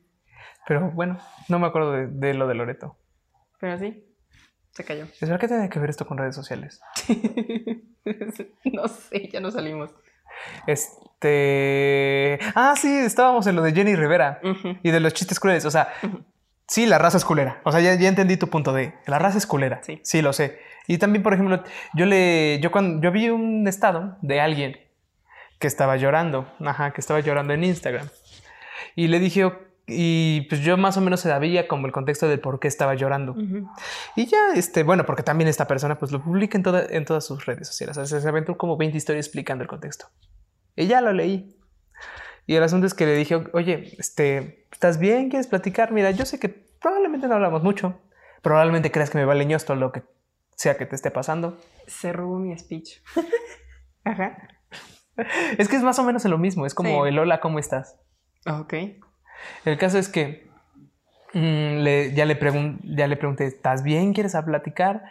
Pero bueno, no me acuerdo de, de lo de Loreto. Pero sí, se cayó. ¿Es verdad que tiene que ver esto con redes sociales? no sé, ya no salimos. Este. Ah, sí, estábamos en lo de Jenny Rivera y de los chistes crueles. O sea, Sí, la raza es culera. O sea, ya, ya entendí tu punto de la raza es culera. Sí. sí, lo sé. Y también, por ejemplo, yo le, yo cuando yo vi un estado de alguien que estaba llorando, ajá, que estaba llorando en Instagram. Y le dije, y pues yo más o menos sabía como el contexto de por qué estaba llorando. Ujú. Y ya, este, bueno, porque también esta persona pues lo publica en, toda- en todas sus redes sociales. O sea, se aventó como 20 historias explicando el contexto. Y ya lo leí. Y el asunto es que le dije, oye, este, ¿estás bien? ¿Quieres platicar? Mira, yo sé que probablemente no hablamos mucho. Probablemente creas que me vale ñosto lo que sea que te esté pasando. Se robó mi speech. Ajá. Es que es más o menos lo mismo. Es como Sí. el hola, ¿cómo estás? Ok. El caso es que mm, le- ya, le ya le pregunté, ¿estás bien? ¿Quieres a platicar?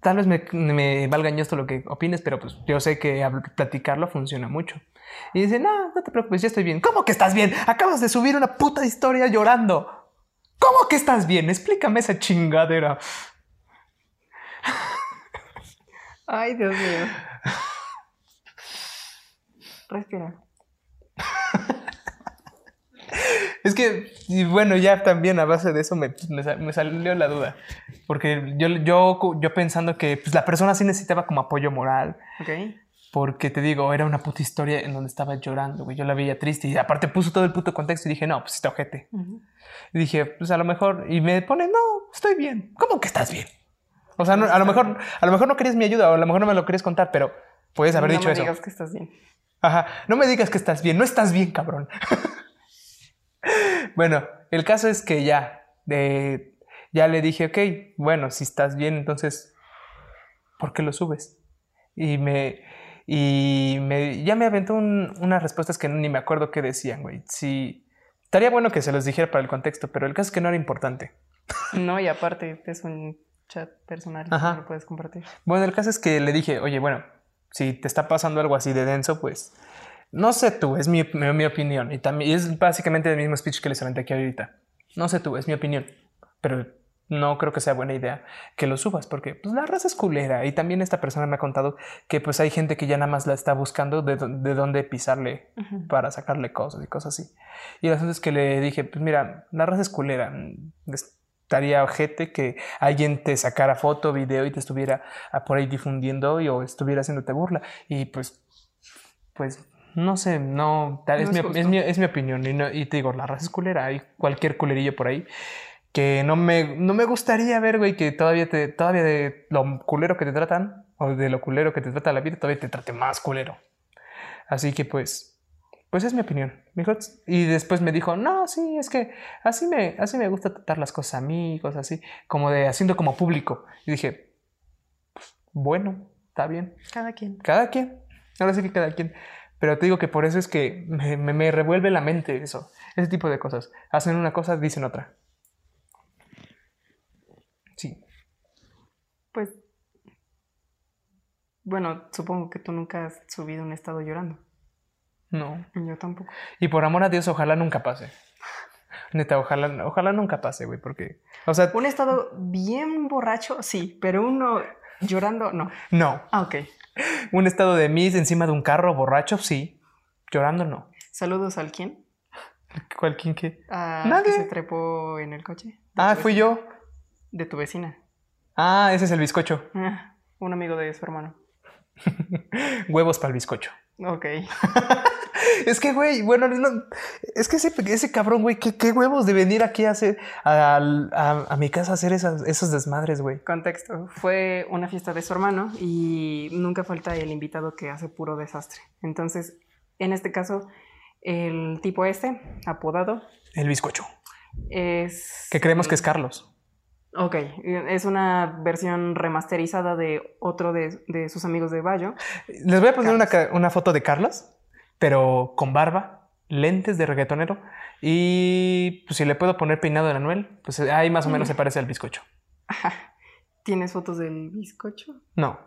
Tal vez me, me valga esto lo que opines, pero pues yo sé que platicarlo funciona mucho. Y dice, no, no te preocupes, ya estoy bien. ¿Cómo que estás bien? Acabas de subir una puta historia llorando. ¿Cómo que estás bien? Explícame esa chingadera. Ay, Dios mío. Respira. Es que, y bueno, ya también a base de eso me, me me salió la duda. Porque yo, yo, yo pensando que pues, la persona sí necesitaba como apoyo moral. Ok. Porque te digo, era una puta historia en donde estaba llorando, güey. Yo la veía triste y aparte puso todo el puto contexto y dije, no, pues está ojete. Y dije, pues a lo mejor, y me pone, no, estoy bien. ¿Cómo que estás bien? O sea, no- a lo mejor, a lo mejor no querías mi ayuda o a lo mejor no me lo querías contar, pero puedes haber no dicho me eso. digas que estás bien. Ajá, no me digas que estás bien, no estás bien, cabrón. bueno, el caso es que ya, de, ya le dije, ok, bueno, si estás bien, entonces, ¿por qué lo subes? Y me, y me, ya me aventó un- unas respuestas que ni me acuerdo qué decían, güey. Sí, estaría bueno que se los dijera para el contexto, pero el caso es que no era importante. No, y aparte es un chat personal. Ajá. No lo puedes compartir. Bueno, el caso es que le dije, oye, bueno, si te está pasando algo así de denso, pues no sé tú, es mi, mi, mi opinión. Y también es básicamente el mismo speech que les aventé aquí ahorita. No sé tú, es mi opinión. Pero no creo que sea buena idea que lo subas porque pues, la raza es culera. Y también esta persona me ha contado que pues hay gente que ya nada más la está buscando de, de dónde pisarle para sacarle cosas y cosas así. Y el asunto es que le dije, pues mira, la raza es culera. mm, Estaría ojete que alguien te sacara foto, video y te estuviera por ahí difundiendo y, o estuviera haciéndote burla. Y pues, pues, no sé, no, tal- No es, es mi, es, mi, es mi opinión. Y, no- y te digo, la raza es culera. Hay cualquier culerillo por ahí que no me, no me gustaría ver, güey, que todavía, te, todavía de lo culero que te tratan o de lo culero que te trata la vida, todavía te trate más culero. Así que pues, pues es mi opinión. y después me dijo, no, sí, es que así me, así me gusta tratar las cosas a mí, cosas así, como de haciendo como público. Y dije, pues, bueno, está bien. Cada quien. Cada quien. Ahora sí que cada quien. Pero te digo que por eso es que me, me- me revuelve la mente eso. Ese tipo de cosas. Hacen una cosa, dicen otra. Sí. Pues. Bueno, supongo que tú nunca has subido un estado llorando. No. Yo tampoco. Y por amor a Dios, ojalá nunca pase. Neta, ojalá, ojalá nunca pase, güey, porque. O sea, Un estado bien borracho, sí, pero uno llorando, no. no. Ah, ok. Un estado de mis encima de un carro borracho, sí. Llorando, no. Saludos al quién. ¿Cuál quién qué? A Nadie. que se trepó en el coche. Ah, fui vecina. yo. De tu vecina. Ah, ese es el bizcocho. Ah, un amigo de su hermano. Huevos para el bizcocho. Ok. Es que, güey, bueno, no- es que ese, ese cabrón, güey, ¿qué, qué huevos de venir aquí a hacer a, a mi casa a hacer esas, esos desmadres, güey. Contexto. Fue una fiesta de su hermano y nunca falta el invitado que hace puro desastre. Entonces, en este caso, el tipo este, apodado, El bizcocho. es... Que creemos que es Carlos. Ok, es una versión remasterizada de otro de, de sus amigos de Bayo. Les voy a poner una, una foto de Carlos, pero con barba, lentes de reggaetonero. Y pues si le puedo poner peinado de Anuel, pues ahí más o menos se parece al bizcocho. ¿Tienes fotos del bizcocho? No,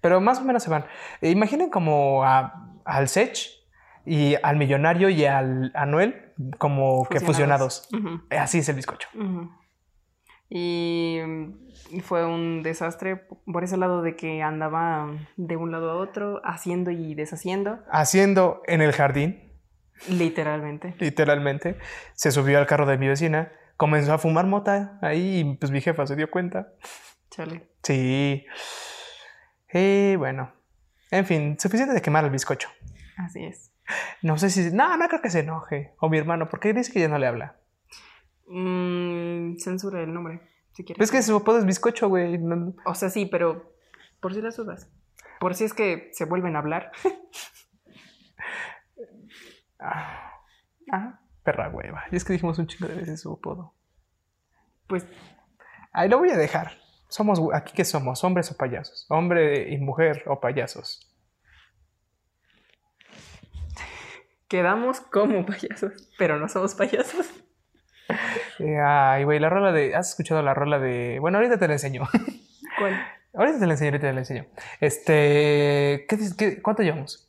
pero más o menos se van. Eh, Imaginen como a- al Sech y al millonario y al Anuel como que fusionados. Eh, Así es el bizcocho. Y fue un desastre por ese lado de que andaba de un lado a otro, haciendo y deshaciendo, Haciendo en el jardín, literalmente. literalmente, se subió al carro de mi vecina, comenzó a fumar mota ahí y pues mi jefa se dio cuenta. Chale. Sí. Y bueno. En fin, suficiente de quemar el bizcocho. Así es. No sé si... No, no creo que se enoje. O mi hermano, porque dice que ya no le habla. Mm, censura el nombre, si quieres. Es que su apodo es bizcocho, güey. No- O sea, sí, pero por si las dudas. Por si es que se vuelven a hablar. Ah, Ajá. perra hueva. Y es que dijimos un chingo de veces su apodo. Pues Ahí lo voy a dejar. Somos, aquí que somos, hombres o payasos. Hombre y mujer o payasos. quedamos como payasos, pero no somos payasos. Eh, ay, güey, la rola de. ¿Has escuchado la rola de.? Bueno, ahorita te la enseño. ¿Cuál? ahorita te la enseño, ahorita te la enseño. Este. ¿qué, cuánto llevamos?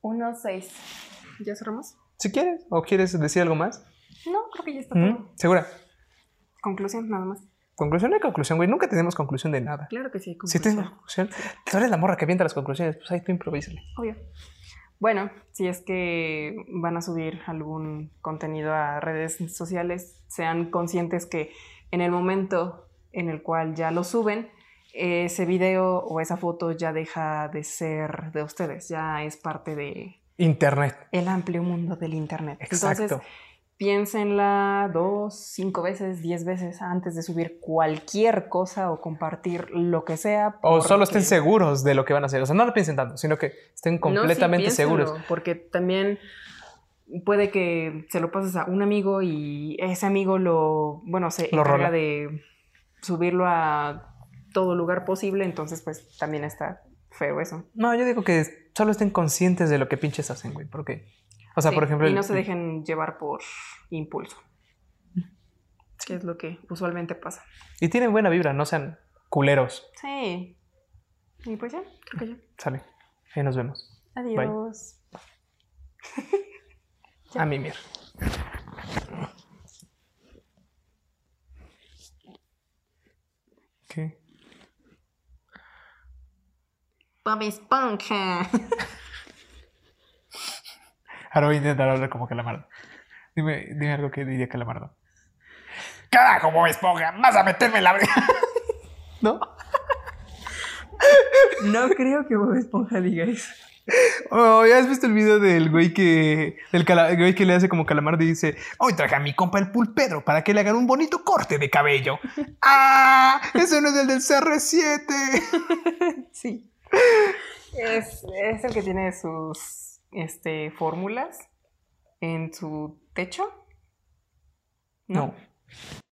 Uno, seis. ¿Ya cerramos? Si quieres, o quieres decir algo más. No, creo que ya está ¿Mm? todo. ¿Segura? Conclusión, nada más. Conclusión de conclusión, güey. Nunca tenemos conclusión de nada. Claro que sí, hay Si conclusión. tenemos conclusión, tú eres la morra que avienta las conclusiones, pues ahí tú improvísale. Obvio. Bueno, si es que van a subir algún contenido a redes sociales, sean conscientes que en el momento en el cual ya lo suben, ese video o esa foto ya deja de ser de ustedes, ya es parte de Internet. el amplio mundo del internet. Exacto. Entonces, piénsenla dos, cinco veces, diez veces antes de subir cualquier cosa o compartir lo que sea. o solo estén seguros de lo que van a hacer. O sea, no lo piensen tanto, sino que estén No, sí, completamente seguros. Porque también puede que se lo pases a un amigo y ese amigo lo, bueno, se Lo encarga rola. de subirlo a todo lugar posible, entonces pues también está feo eso. No, yo digo que solo estén conscientes de lo que pinches hacen, güey. Porque, o sea, Sí, por ejemplo. y el- no se dejen llevar por impulso. Que es lo que usualmente pasa. Y tienen buena vibra, no sean culeros. Sí. Y pues ya, creo que ya. Sale. Ahí nos vemos. Adiós. A mimir. ¿Qué? Bob Esponja. Ahora voy a intentar hablar como Calamardo. Dime, dime algo que diría Calamardo. ¡Carajo, Bob Esponja! ¡Vas a meterme en la... ¿No? No creo que Bob Esponja diga eso. Oh, ¿ya has visto el video del güey que... Del cala- güey que le hace como Calamardo y dice... Hoy traje a mi compa el pulpedro para que le hagan un bonito corte de cabello. ¡Ah! ¡Eso no es el del CR7! Sí. Es, es el que tiene sus este, fórmulas en su techo. No.